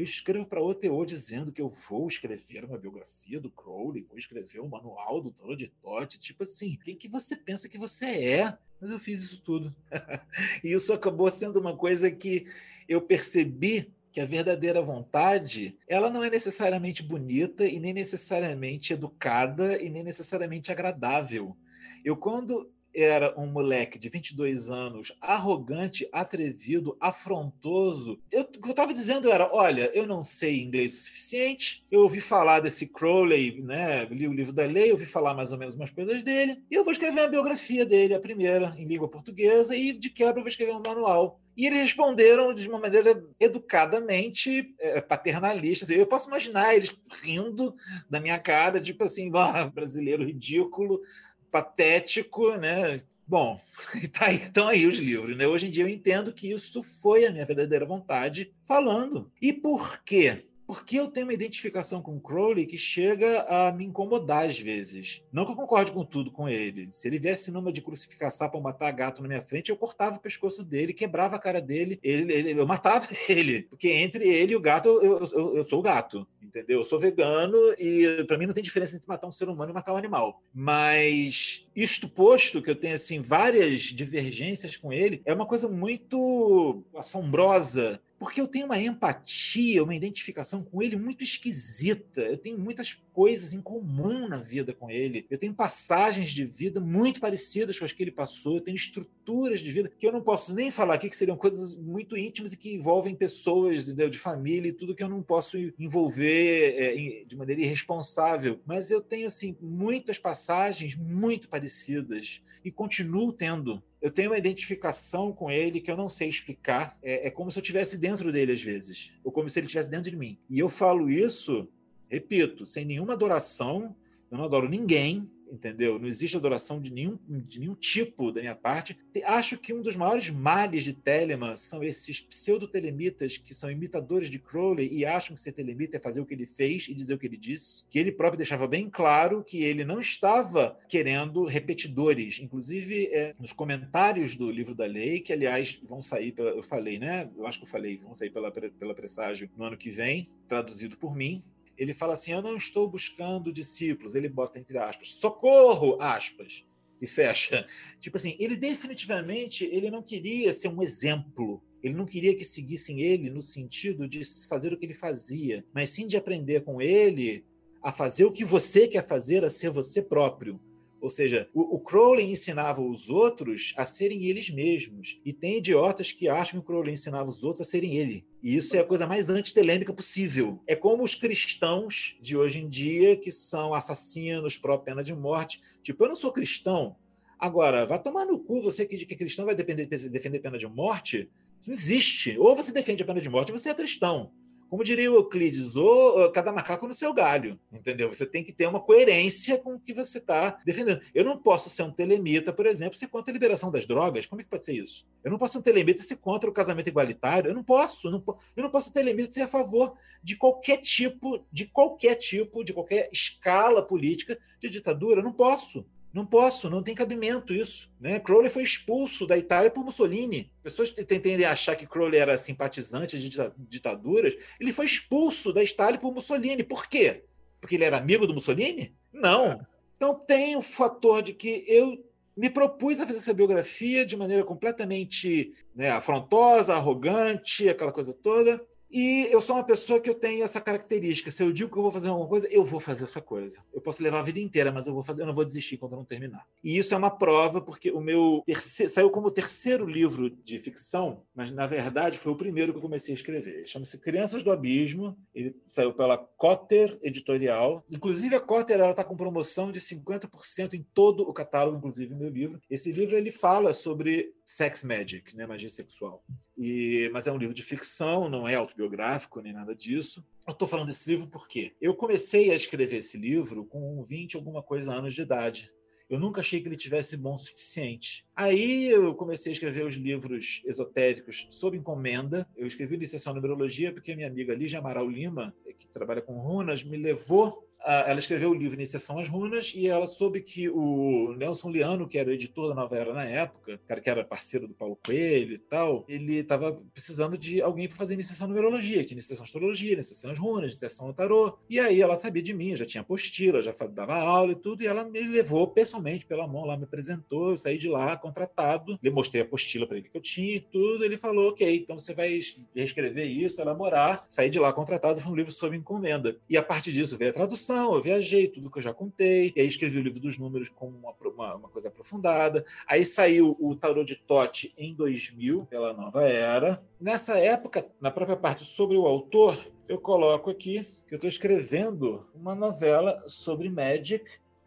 eu escrevo para o OTO dizendo que eu vou escrever uma biografia do Crowley, vou escrever um manual do Tarot de Tote, tipo assim, quem que você pensa que você é? Mas eu fiz isso tudo. e isso acabou sendo uma coisa que eu percebi que a verdadeira vontade, ela não é necessariamente bonita e nem necessariamente educada e nem necessariamente agradável. Eu quando era um moleque de 22 anos, arrogante, atrevido, afrontoso. Eu, o que eu estava dizendo era: olha, eu não sei inglês o suficiente, eu ouvi falar desse Crowley, né? li o livro da lei, ouvi falar mais ou menos umas coisas dele, e eu vou escrever a biografia dele, a primeira, em língua portuguesa, e de quebra eu vou escrever um manual. E eles responderam de uma maneira educadamente é, paternalista. Eu posso imaginar eles rindo da minha cara, tipo assim, brasileiro ridículo, patético, né? Bom, tá aí, estão aí os livros, né? Hoje em dia eu entendo que isso foi a minha verdadeira vontade falando. E por quê? Porque eu tenho uma identificação com o Crowley que chega a me incomodar às vezes. Não que eu concorde com tudo com ele. Se ele viesse numa de crucificar sapo ou matar gato na minha frente, eu cortava o pescoço dele, quebrava a cara dele, ele, ele eu matava ele. Porque entre ele e o gato, eu, eu, eu sou o gato, entendeu? Eu sou vegano e para mim não tem diferença entre matar um ser humano e matar um animal. Mas isto posto, que eu tenho assim várias divergências com ele, é uma coisa muito assombrosa porque eu tenho uma empatia, uma identificação com ele muito esquisita. Eu tenho muitas coisas em comum na vida com ele. Eu tenho passagens de vida muito parecidas com as que ele passou. Eu tenho estruturas de vida que eu não posso nem falar aqui, que seriam coisas muito íntimas e que envolvem pessoas entendeu? de família e tudo que eu não posso envolver é, de maneira irresponsável. Mas eu tenho, assim, muitas passagens muito parecidas e continuo tendo eu tenho uma identificação com ele que eu não sei explicar. É, é, como se eu estivesse dentro dele às vezes, ou como se ele estivesse dentro de mim. E eu falo isso, repito, sem nenhuma adoração. Eu não adoro ninguém, entendeu? Não existe adoração de nenhum, de nenhum tipo da minha parte. Acho que um dos maiores males de Telemann são esses pseudo-telemitas que são imitadores de Crowley e acham que ser telemita é fazer o que ele fez e dizer o que ele disse. Que ele próprio deixava bem claro que ele não estava querendo repetidores. Inclusive, é, nos comentários do livro da lei, que aliás vão sair, pela, eu falei, né? Eu acho que eu falei, vão sair pela, pela presságio no ano que vem, traduzido por mim ele fala assim: Eu não estou buscando discípulos. Ele bota entre aspas, socorro, aspas, e fecha. Tipo assim, ele definitivamente ele não queria ser um exemplo. Ele não queria que seguissem ele no sentido de fazer o que ele fazia, mas sim de aprender com ele a fazer o que você quer fazer, a ser você próprio. Ou seja, o, o, Crowley ensinava os outros a serem eles mesmos. E tem idiotas que acham que o Crowley ensinava os outros a serem ele. E isso é a coisa mais antitelêmica possível. É como os cristãos de hoje em dia, que são assassinos, pró-pena de morte. Tipo, eu não sou cristão. Agora, vai tomar no cu você que, que cristão vai depender, defender pena de morte. Isso não existe. Ou você defende a pena de morte, ou você é cristão. Como diria o Euclides, ou cada macaco no seu galho, entendeu? Você tem que ter uma coerência com o que você está defendendo. Eu não posso ser um telemita, por exemplo, ser contra a liberação das drogas. Como é que pode ser isso? Eu não posso ser um telemita ser contra o casamento igualitário. Eu não posso. Não, eu não posso ser telemita ser a favor de qualquer tipo, de qualquer tipo, de qualquer escala política de ditadura. Eu não posso. Não posso, não tem cabimento isso. Né? Crowley foi expulso da Itália por Mussolini. Pessoas tendem a achar que Crowley era simpatizante de ditaduras. Ele foi expulso da Itália por Mussolini. Por quê? Porque ele era amigo do Mussolini? Não. Então tem o fator de que eu me propus a fazer essa biografia de maneira completamente né, afrontosa, arrogante, aquela coisa toda. E eu sou uma pessoa que eu tenho essa característica. Se eu digo que eu vou fazer alguma coisa, eu vou fazer essa coisa. Eu posso levar a vida inteira, mas eu vou fazer, eu não vou desistir quando eu não terminar. E isso é uma prova, porque o meu terceiro, saiu como o terceiro livro de ficção, mas na verdade foi o primeiro que eu comecei a escrever. Chama-se Crianças do Abismo. Ele saiu pela Cotter Editorial. Inclusive a Cotter ela está com promoção de 50% em todo o catálogo, inclusive meu livro. Esse livro ele fala sobre sex magic, né, magia sexual. E, mas é um livro de ficção, não é autobiográfico nem nada disso. Eu estou falando desse livro porque eu comecei a escrever esse livro com 20 alguma coisa anos de idade. Eu nunca achei que ele tivesse bom o suficiente. Aí eu comecei a escrever os livros esotéricos sob encomenda. Eu escrevi Iniciação em Numerologia porque minha amiga Lígia Amaral Lima, que trabalha com runas, me levou ela escreveu o livro Iniciação às Runas e ela soube que o Nelson Liano, que era editor da Nova Era na época, cara que era parceiro do Paulo Coelho e tal, ele estava precisando de alguém para fazer iniciação numerologia, tinha iniciação astrologia, iniciação às runas, iniciação ao tarô. E aí ela sabia de mim, já tinha apostila, já dava aula e tudo, e ela me levou pessoalmente pela mão lá, me apresentou, eu saí de lá contratado, lhe mostrei a apostila para ele que eu tinha e tudo, ele falou, ok, então você vai reescrever isso, elaborar, saí de lá contratado, foi um livro sob encomenda. E a partir disso veio a tradução, eu viajei, tudo que eu já contei, e aí escrevi o livro dos números como uma, uma, uma coisa aprofundada. Aí saiu o Tarot de Tote em 2000, pela Nova Era. Nessa época, na própria parte sobre o autor, eu coloco aqui que eu estou escrevendo uma novela sobre Magic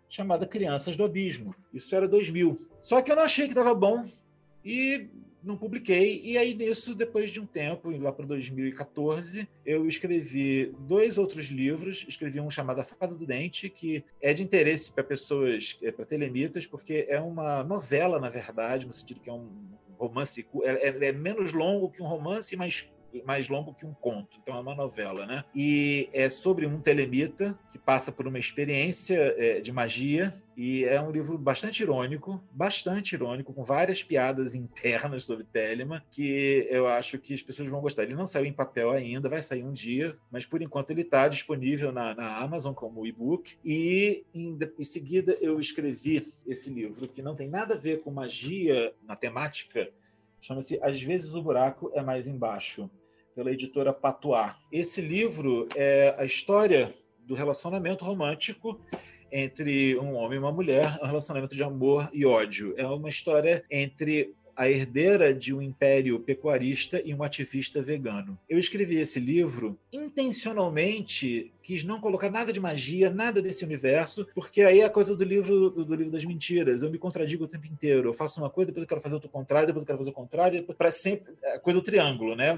chamada Crianças do Abismo. Isso era 2000. Só que eu não achei que estava bom e não publiquei. E aí, nisso, depois de um tempo, lá para 2014, eu escrevi dois outros livros. Escrevi um chamado A Fada do Dente, que é de interesse para pessoas, é, para telemitas, porque é uma novela, na verdade, no sentido que é um romance. É, é, é menos longo que um romance, mas mais longo que um conto, então é uma novela, né? E é sobre um telemita que passa por uma experiência é, de magia e é um livro bastante irônico, bastante irônico, com várias piadas internas sobre Telemann, que eu acho que as pessoas vão gostar. Ele não saiu em papel ainda, vai sair um dia, mas por enquanto ele está disponível na, na, Amazon como e-book. E em, em seguida eu escrevi esse livro, que não tem nada a ver com magia na temática, chama-se Às vezes o buraco é mais embaixo, pela editora Patois. Esse livro é a história do relacionamento romântico entre um homem e uma mulher, um relacionamento de amor e ódio. É uma história entre a herdeira de um império pecuarista e um ativista vegano. Eu escrevi esse livro intencionalmente quis não colocar nada de magia, nada desse universo, porque aí é a coisa do livro do, livro das mentiras. Eu me contradigo o tempo inteiro. Eu faço uma coisa, depois eu quero fazer outro contrário, depois eu quero fazer o contrário, para sempre é a coisa do triângulo, né?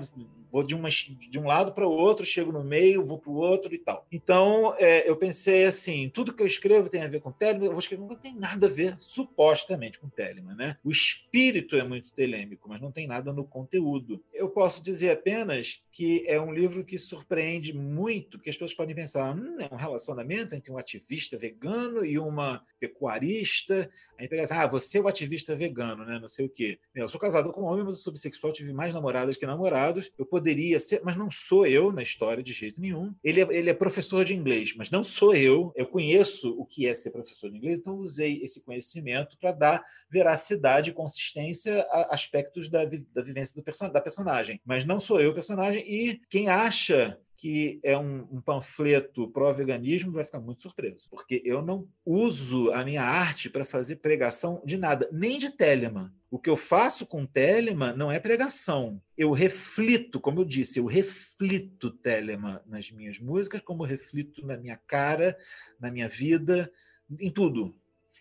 Vou de, uma, de um lado para o outro, chego no meio, vou para o outro e tal. Então, é, eu pensei assim, tudo que eu escrevo tem a ver com Telemann, eu vou escrever, não tem nada a ver, supostamente, com Telemann, né? O espírito é muito telêmico, mas não tem nada no conteúdo. Eu posso dizer apenas que é um livro que surpreende muito, que as pessoas podem pensar, hum, é um relacionamento entre um ativista vegano e uma pecuarista. Aí pega assim, ah, você é o ativista vegano, né? Não sei o quê. Eu sou casado com um homem, mas eu sou bissexual, tive mais namoradas que namorados. Eu poderia ser, mas não sou eu na história de jeito nenhum. Ele é, ele é professor de inglês, mas não sou eu. Eu conheço o que é ser professor de inglês, então usei esse conhecimento para dar veracidade e consistência a aspectos da, da vivência do person da personagem. Mas não sou eu o personagem, e quem acha que é um, um panfleto pró-veganismo vai ficar muito surpreso, porque eu não uso a minha arte para fazer pregação de nada, nem de Telemann. O que eu faço com Telemann não é pregação. Eu reflito, como eu disse, eu reflito Telemann nas minhas músicas, como reflito na minha cara, na minha vida, em tudo.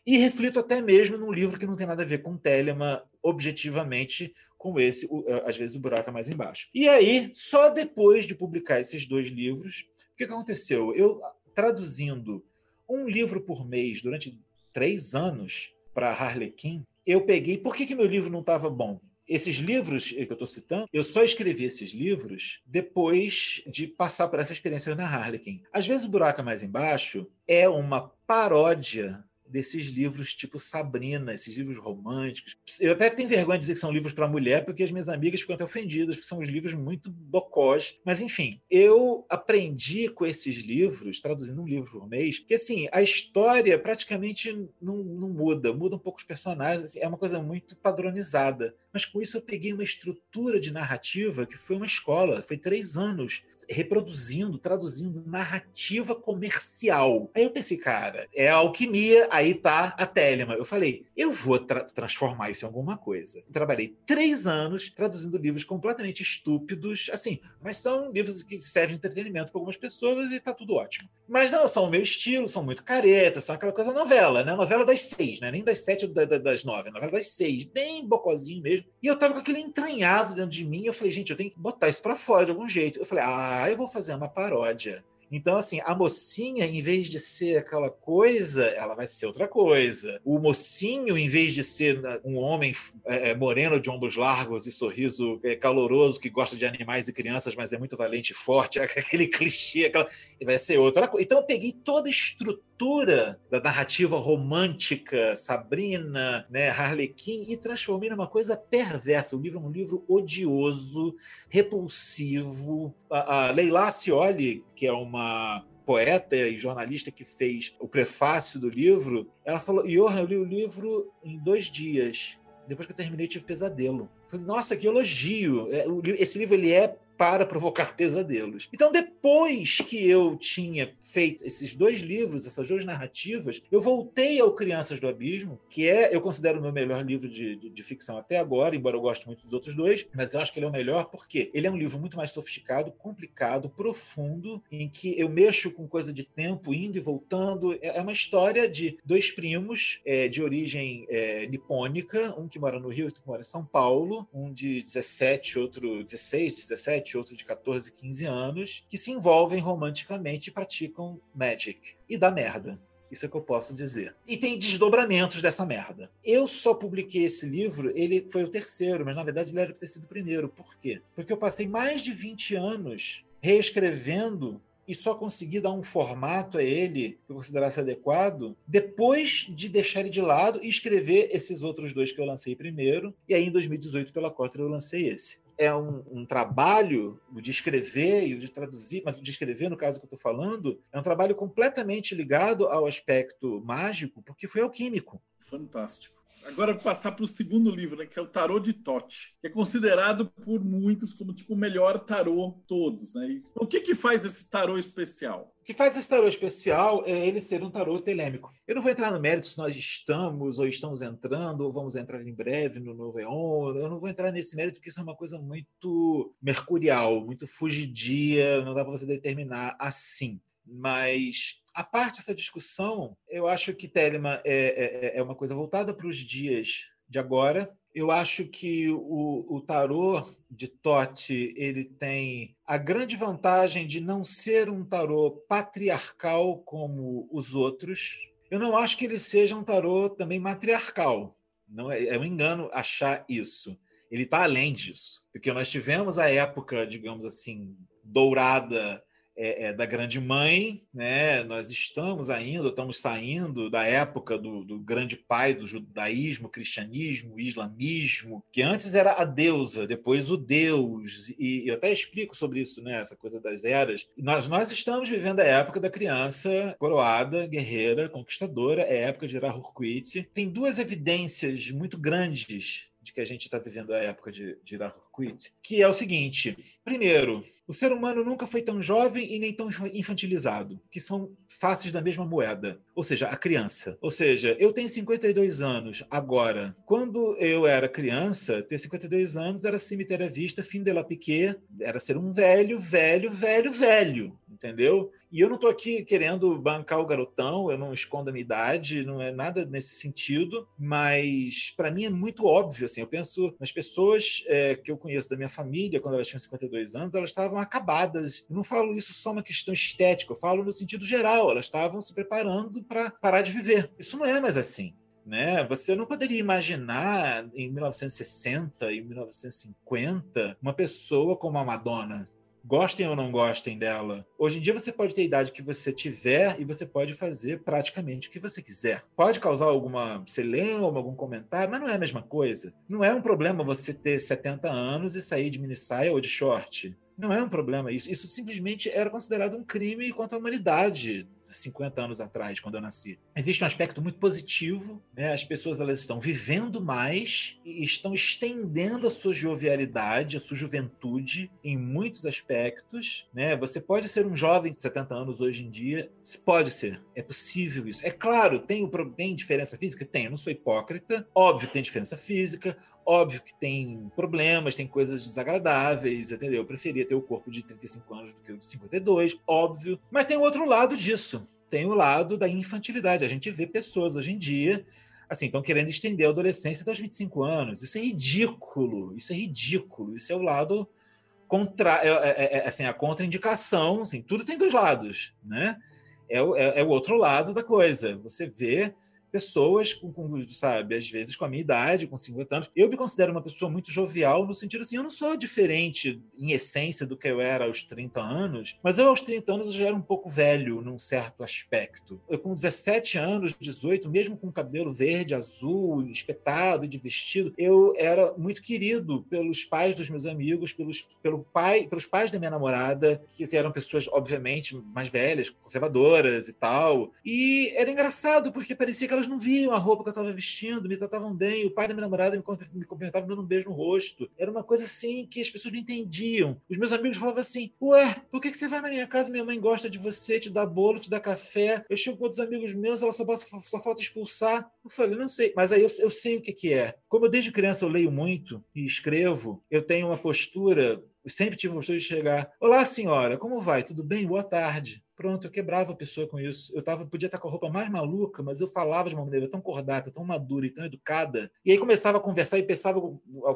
E reflito até mesmo num livro que não tem nada a ver com Telemann objetivamente, como esse, é, às vezes o buraco é mais embaixo. E aí, só depois de publicar esses dois livros, o que aconteceu? Eu, traduzindo um livro por mês durante três anos para Harlequin, eu peguei. Por que, que meu livro não estava bom? Esses livros que eu estou citando, eu só escrevi esses livros depois de passar por essa experiência na Harlequin. Às vezes o buraco é mais embaixo é uma paródia desses livros tipo Sabrina, esses livros românticos. Eu até tenho vergonha de dizer que são livros para mulher, porque as minhas amigas ficam até ofendidas, porque são os livros muito bocós. Mas, enfim, eu aprendi com esses livros, traduzindo um livro por mês, que assim, a história praticamente não, não muda, muda um pouco os personagens, assim, é uma coisa muito padronizada. Mas com isso eu peguei uma estrutura de narrativa que foi uma escola, foi três anos reproduzindo, traduzindo narrativa comercial. Aí eu pensei, cara, é alquimia, aí tá a Telema. Eu falei, eu vou tra transformar isso em alguma coisa. trabalhei três anos traduzindo livros completamente estúpidos, assim, mas são livros que servem de entretenimento para algumas pessoas e tá tudo ótimo. Mas não são o meu estilo, são muito caretas, são aquela coisa novela, né? Novela das seis, né? Nem das sete da, da, das nove, novela das seis, bem bocozinho mesmo. E eu tava com aquele entranhado dentro de mim, eu falei, gente, eu tenho que botar isso para fora de algum jeito. Eu falei, ah, ah, eu vou fazer uma paródia. Então, assim, a mocinha, em vez de ser aquela coisa, ela vai ser outra coisa. O mocinho, em vez de ser né, um homem é, é, moreno de ombros largos e sorriso é, caloroso, que gosta de animais e crianças, mas é muito valente e forte, aquele clichê, aquela... vai ser outra coisa. Então, eu peguei toda a estrutura da narrativa romântica, Sabrina, né, Harlequin, e transformei numa coisa perversa. O livro é um livro odioso, repulsivo. A, a Leila Cioli, que é uma poeta e jornalista que fez o prefácio do livro, ela falou: Johan, eu li o livro em dois dias. Depois que eu terminei, tive pesadelo. Falei, Nossa, que elogio! É, esse livro ele é para provocar pesadelos. Então, depois que eu tinha feito esses dois livros, essas duas narrativas, eu voltei ao Crianças do Abismo, que é, eu considero o meu melhor livro de, de, de, ficção até agora, embora eu goste muito dos outros dois, mas eu acho que ele é o melhor porque ele é um livro muito mais sofisticado, complicado, profundo, em que eu mexo com coisa de tempo, indo e voltando. É, é uma história de dois primos é, de origem é, nipônica, um que mora no Rio, outro que mora em São Paulo, um de 17, outro 16, 17, 17, outro de 14, 15 anos, que se envolvem romanticamente e praticam Magic. E dá merda. Isso é que eu posso dizer. E tem desdobramentos dessa merda. Eu só publiquei esse livro, ele foi o terceiro, mas na verdade ele era para ter sido o primeiro. Por quê? Porque eu passei mais de 20 anos reescrevendo e só consegui dar um formato a ele que eu considerasse adequado depois de deixar ele de lado e escrever esses outros dois que eu lancei primeiro. E aí, em 2018, pela Cotter, eu lancei esse. É um, um trabalho de escrever e de traduzir, mas de escrever, no caso que eu estou falando, é um trabalho completamente ligado ao aspecto mágico, porque foi alquímico. Fantástico. Agora passar para o segundo livro, né, que é o Tarô de Tote, que é considerado por muitos como tipo o melhor tarô todos, né? E o que que faz esse tarô especial? O que faz esse tarô especial é ele ser um tarô telêmico. Eu não vou entrar no mérito se nós estamos ou estamos entrando ou vamos entrar em breve no novo Eon. Eu não vou entrar nesse mérito porque isso é uma coisa muito mercurial, muito fugidia, não dá para você determinar assim. Mas a parte dessa discussão, eu acho que Telema é, é, é uma coisa voltada para os dias de agora. Eu acho que o, o tarô de Tote ele tem a grande vantagem de não ser um tarô patriarcal como os outros. Eu não acho que ele seja um tarô também matriarcal. Não é, é um engano achar isso. Ele está além disso, porque nós tivemos a época, digamos assim, dourada é, é, da Grande Mãe, né? nós estamos ainda, estamos saindo da época do, do, grande pai do judaísmo, cristianismo, islamismo, que antes era a deusa, depois o Deus, e eu até explico sobre isso, né? essa coisa das eras. Nós, nós estamos vivendo a época da criança coroada, guerreira, conquistadora, é a época de Irahurquit. Tem duas evidências muito grandes de que a gente está vivendo a época de, de Irahurquit, que é o seguinte: primeiro, o ser humano nunca foi tão jovem e nem tão infantilizado, que são faces da mesma moeda. Ou seja, a criança. Ou seja, eu tenho 52 anos agora. Quando eu era criança, ter 52 anos era cemitério à vista, fim de la piquet, era ser um velho, velho, velho, velho, entendeu? E eu não estou aqui querendo bancar o garotão, eu não escondo a minha idade, não é nada nesse sentido, mas para mim é muito óbvio, assim, eu penso nas pessoas é, que eu conheço da minha família, quando elas tinham 52 anos, elas estavam estavam acabadas. Eu não falo isso só uma questão estética, eu falo no sentido geral. Elas estavam se preparando para parar de viver. Isso não é mais assim. Né? Você não poderia imaginar em 1960 e 1950 uma pessoa como a Madonna. Gostem ou não gostem dela. Hoje em dia você pode ter a idade que você tiver e você pode fazer praticamente o que você quiser. Pode causar alguma celeuma, algum comentário, mas não é a mesma coisa. Não é um problema você ter 70 anos e sair de mini saia ou de short. Não é um problema isso. Isso simplesmente era considerado um crime contra a humanidade 50 anos atrás, quando eu nasci. Existe um aspecto muito positivo, né? as pessoas elas estão vivendo mais e estão estendendo a sua jovialidade, a sua juventude em muitos aspectos. Né? Você pode ser um jovem de 70 anos hoje em dia, pode ser, é possível isso. É claro, tem, tem diferença física? Tem, eu não sou hipócrita, óbvio que tem diferença física, óbvio que tem problemas, tem coisas desagradáveis, entendeu? Eu preferia ter o corpo de 35 anos do que o de 52, óbvio, mas tem o outro lado disso tem o lado da infantilidade. A gente vê pessoas hoje em dia assim, estão querendo estender a adolescência aos 25 anos. Isso é ridículo, isso é ridículo. Isso é o lado contra, é, é, é, é assim, a contraindicação, assim, tudo tem dois lados, né? É, é, é, o outro lado da coisa. Você vê pessoas com, com, sabe, às vezes com a minha idade, com 50 anos. Eu me considero uma pessoa muito jovial, no sentido assim, eu não sou diferente em essência do que eu era aos 30 anos, mas eu aos 30 anos eu já era um pouco velho num certo aspecto. Eu com 17 anos, 18, mesmo com cabelo verde, azul, espetado de vestido, eu era muito querido pelos pais dos meus amigos, pelos, pelo pai, pelos pais da minha namorada, que eram pessoas, obviamente, mais velhas, conservadoras e tal. E era engraçado, porque parecia que elas não viam a roupa que eu estava vestindo, me tratavam bem. O pai da minha namorada me cumprimentava dando um beijo no rosto. Era uma coisa assim que as pessoas não entendiam. Os meus amigos falavam assim: Ué, por que, você vai na minha casa? Minha mãe gosta de você, te dá bolo, te dá café. Eu chego com outros amigos meus, ela só, só falta expulsar. Eu falei: Não sei. Mas aí eu, eu sei o que, que é. Como eu, desde criança eu leio muito e escrevo, eu tenho uma postura sempre tive uma postura de chegar. Olá, senhora, como vai? Tudo bem? Boa tarde. Pronto, eu quebrava a pessoa com isso. Eu tava, podia estar com a roupa mais maluca, mas eu falava de uma maneira tão cordata, tão madura e tão educada. E aí começava a conversar e pensava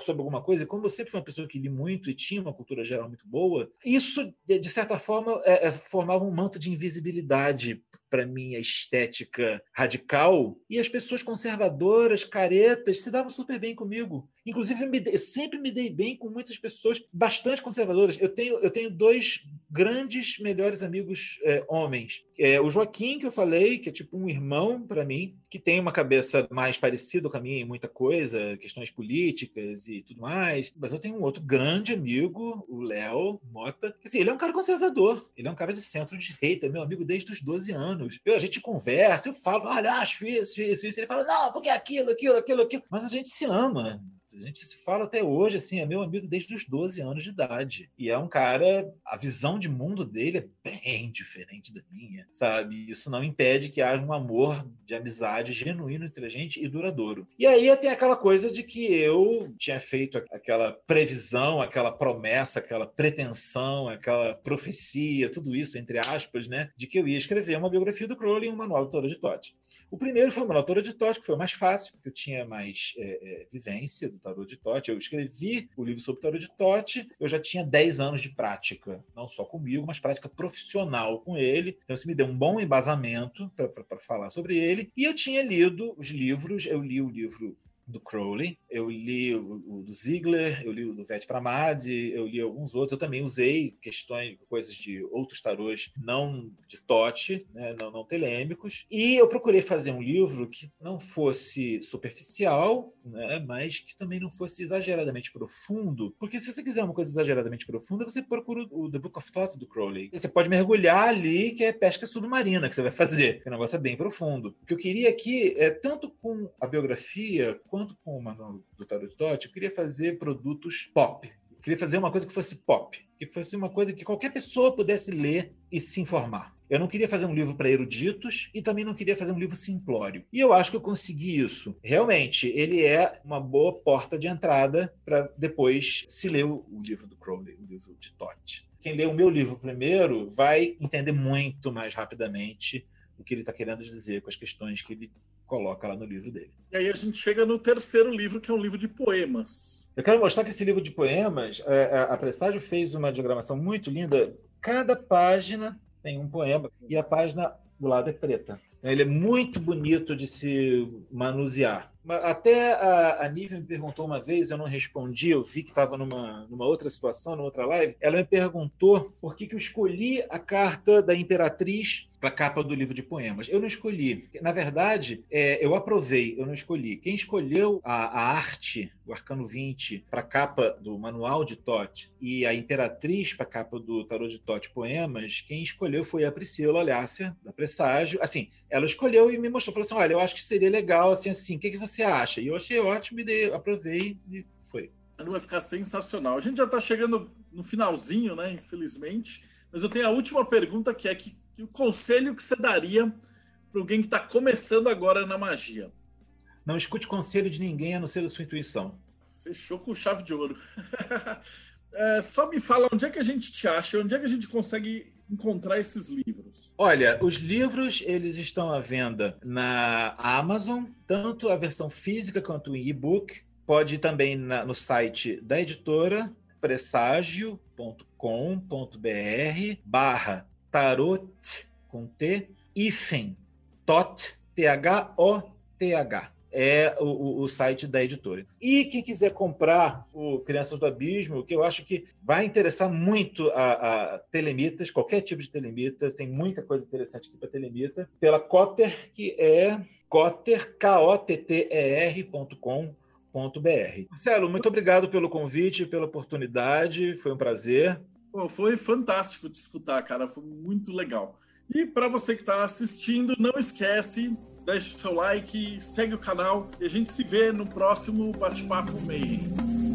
sobre alguma coisa. E como eu sempre fui uma pessoa que li muito e tinha uma cultura geral muito boa, isso, de certa forma, é, é, formava um manto de invisibilidade para minha estética radical. E as pessoas conservadoras, caretas, se davam super bem comigo. Inclusive, me, sempre me dei bem com muitas pessoas bastante conservadoras. Eu tenho, eu tenho dois grandes melhores amigos é, homens. É, o Joaquim, que eu falei, que é tipo um irmão para mim, que tem uma cabeça mais parecida com a minha em muita coisa, questões políticas e tudo mais. Mas eu tenho um outro grande amigo, o Léo Mota, que assim, ele é um cara conservador, ele é um cara de centro-direita, é meu amigo desde os 12 anos. Eu, a gente conversa, eu falo, olha, acho isso, isso, isso. Ele fala, não, porque é aquilo, aquilo, aquilo, aquilo. Mas a gente se ama. A gente se fala até hoje, assim, é meu amigo desde os 12 anos de idade. E é um cara, a visão de mundo dele é bem diferente da minha, sabe? Isso não impede que haja um amor de amizade genuíno entre a gente e duradouro. E aí tem aquela coisa de que eu tinha feito aquela previsão, aquela promessa, aquela pretensão, aquela profecia, tudo isso, entre aspas, né? De que eu ia escrever uma biografia do Crowley e um manual do Toro de Totti. O primeiro foi o manual do Toro de Totti, que foi o mais fácil, porque eu tinha mais é, é, vivência do tarô de Tote. Eu escrevi o livro sobre o tarô de Tote, eu já tinha 10 anos de prática, não só comigo, mas prática profissional com ele. Então isso me deu um bom embasamento para falar sobre ele. E eu tinha lido os livros, eu li o livro do Crowley, eu li o, o do Ziegler, eu li o do Vete Pramadi, eu li alguns outros. Eu também usei questões, coisas de outros tarôs não de Tote, né, não, não telêmicos. E eu procurei fazer um livro que não fosse superficial, né, mas que também não fosse exageradamente profundo. Porque se você quiser uma coisa exageradamente profunda, você procura o The Book of Thoughts do Crowley. Você pode mergulhar ali, que é pesca submarina que você vai fazer. O negócio é bem profundo. O que eu queria aqui é tanto com a biografia quanto com o manual do Tarot Dot, eu queria fazer produtos pop. Eu queria fazer uma coisa que fosse pop, que fosse uma coisa que qualquer pessoa pudesse ler e se informar. Eu não queria fazer um livro para eruditos e também não queria fazer um livro simplório. E eu acho que eu consegui isso. Realmente, ele é uma boa porta de entrada para depois se ler o livro do Crowley, o livro de Todd. Quem lê o meu livro primeiro vai entender muito mais rapidamente o que ele está querendo dizer com as questões que ele coloca lá no livro dele. E aí a gente chega no terceiro livro, que é um livro de poemas. Eu quero mostrar que esse livro de poemas, é, é, a Presságio fez uma diagramação muito linda. Cada página tem um poema e a página do lado é preta. Ele é muito bonito de se manusear. Até a, a Nívia me perguntou uma vez, eu não respondi, eu vi que estava numa, numa outra situação, numa outra live. Ela me perguntou por que, que eu escolhi a carta da Imperatriz para a capa do livro de poemas. Eu não escolhi. Na verdade, é, eu aprovei, eu não escolhi. Quem escolheu a, a arte, o Arcano 20, para a capa do Manual de Tote e a Imperatriz para a capa do Tarot de Tote Poemas, quem escolheu foi a Priscila Olhácia, da Presságio. Assim, ela escolheu e me mostrou, falou assim, olha, eu acho que seria legal, assim, assim, o que, que você acha? E eu achei ótimo, e dei, aprovei e foi. Vai ficar sensacional. A gente já está chegando no finalzinho, né, infelizmente, mas eu tenho a última pergunta, que é que que o conselho que você daria para alguém que está começando agora na magia? Não escute conselho de ninguém a não ser da sua intuição. Fechou com chave de ouro. é, só me fala onde é que a gente te acha, onde é que a gente consegue encontrar esses livros? Olha, os livros eles estão à venda na Amazon, tanto a versão física quanto em e-book. Pode ir também na, no site da editora presságio.com.br barra tarot com T, hífen, tot, T-H-O-T-H. É o, o, site da editora. E quem quiser comprar o Crianças do Abismo, que eu acho que vai interessar muito a, a telemitas, qualquer tipo de telemita, tem muita coisa interessante aqui para telemita, pela Cotter, que é cotter, K-O-T-T-E-R.com. Marcelo, muito obrigado pelo convite, pela oportunidade, foi um prazer. Pô, foi fantástico te escutar, cara. Foi muito legal. E para você que está assistindo, não esquece, deixe seu like, segue o canal e a gente se vê no próximo Bate-Papo Meio.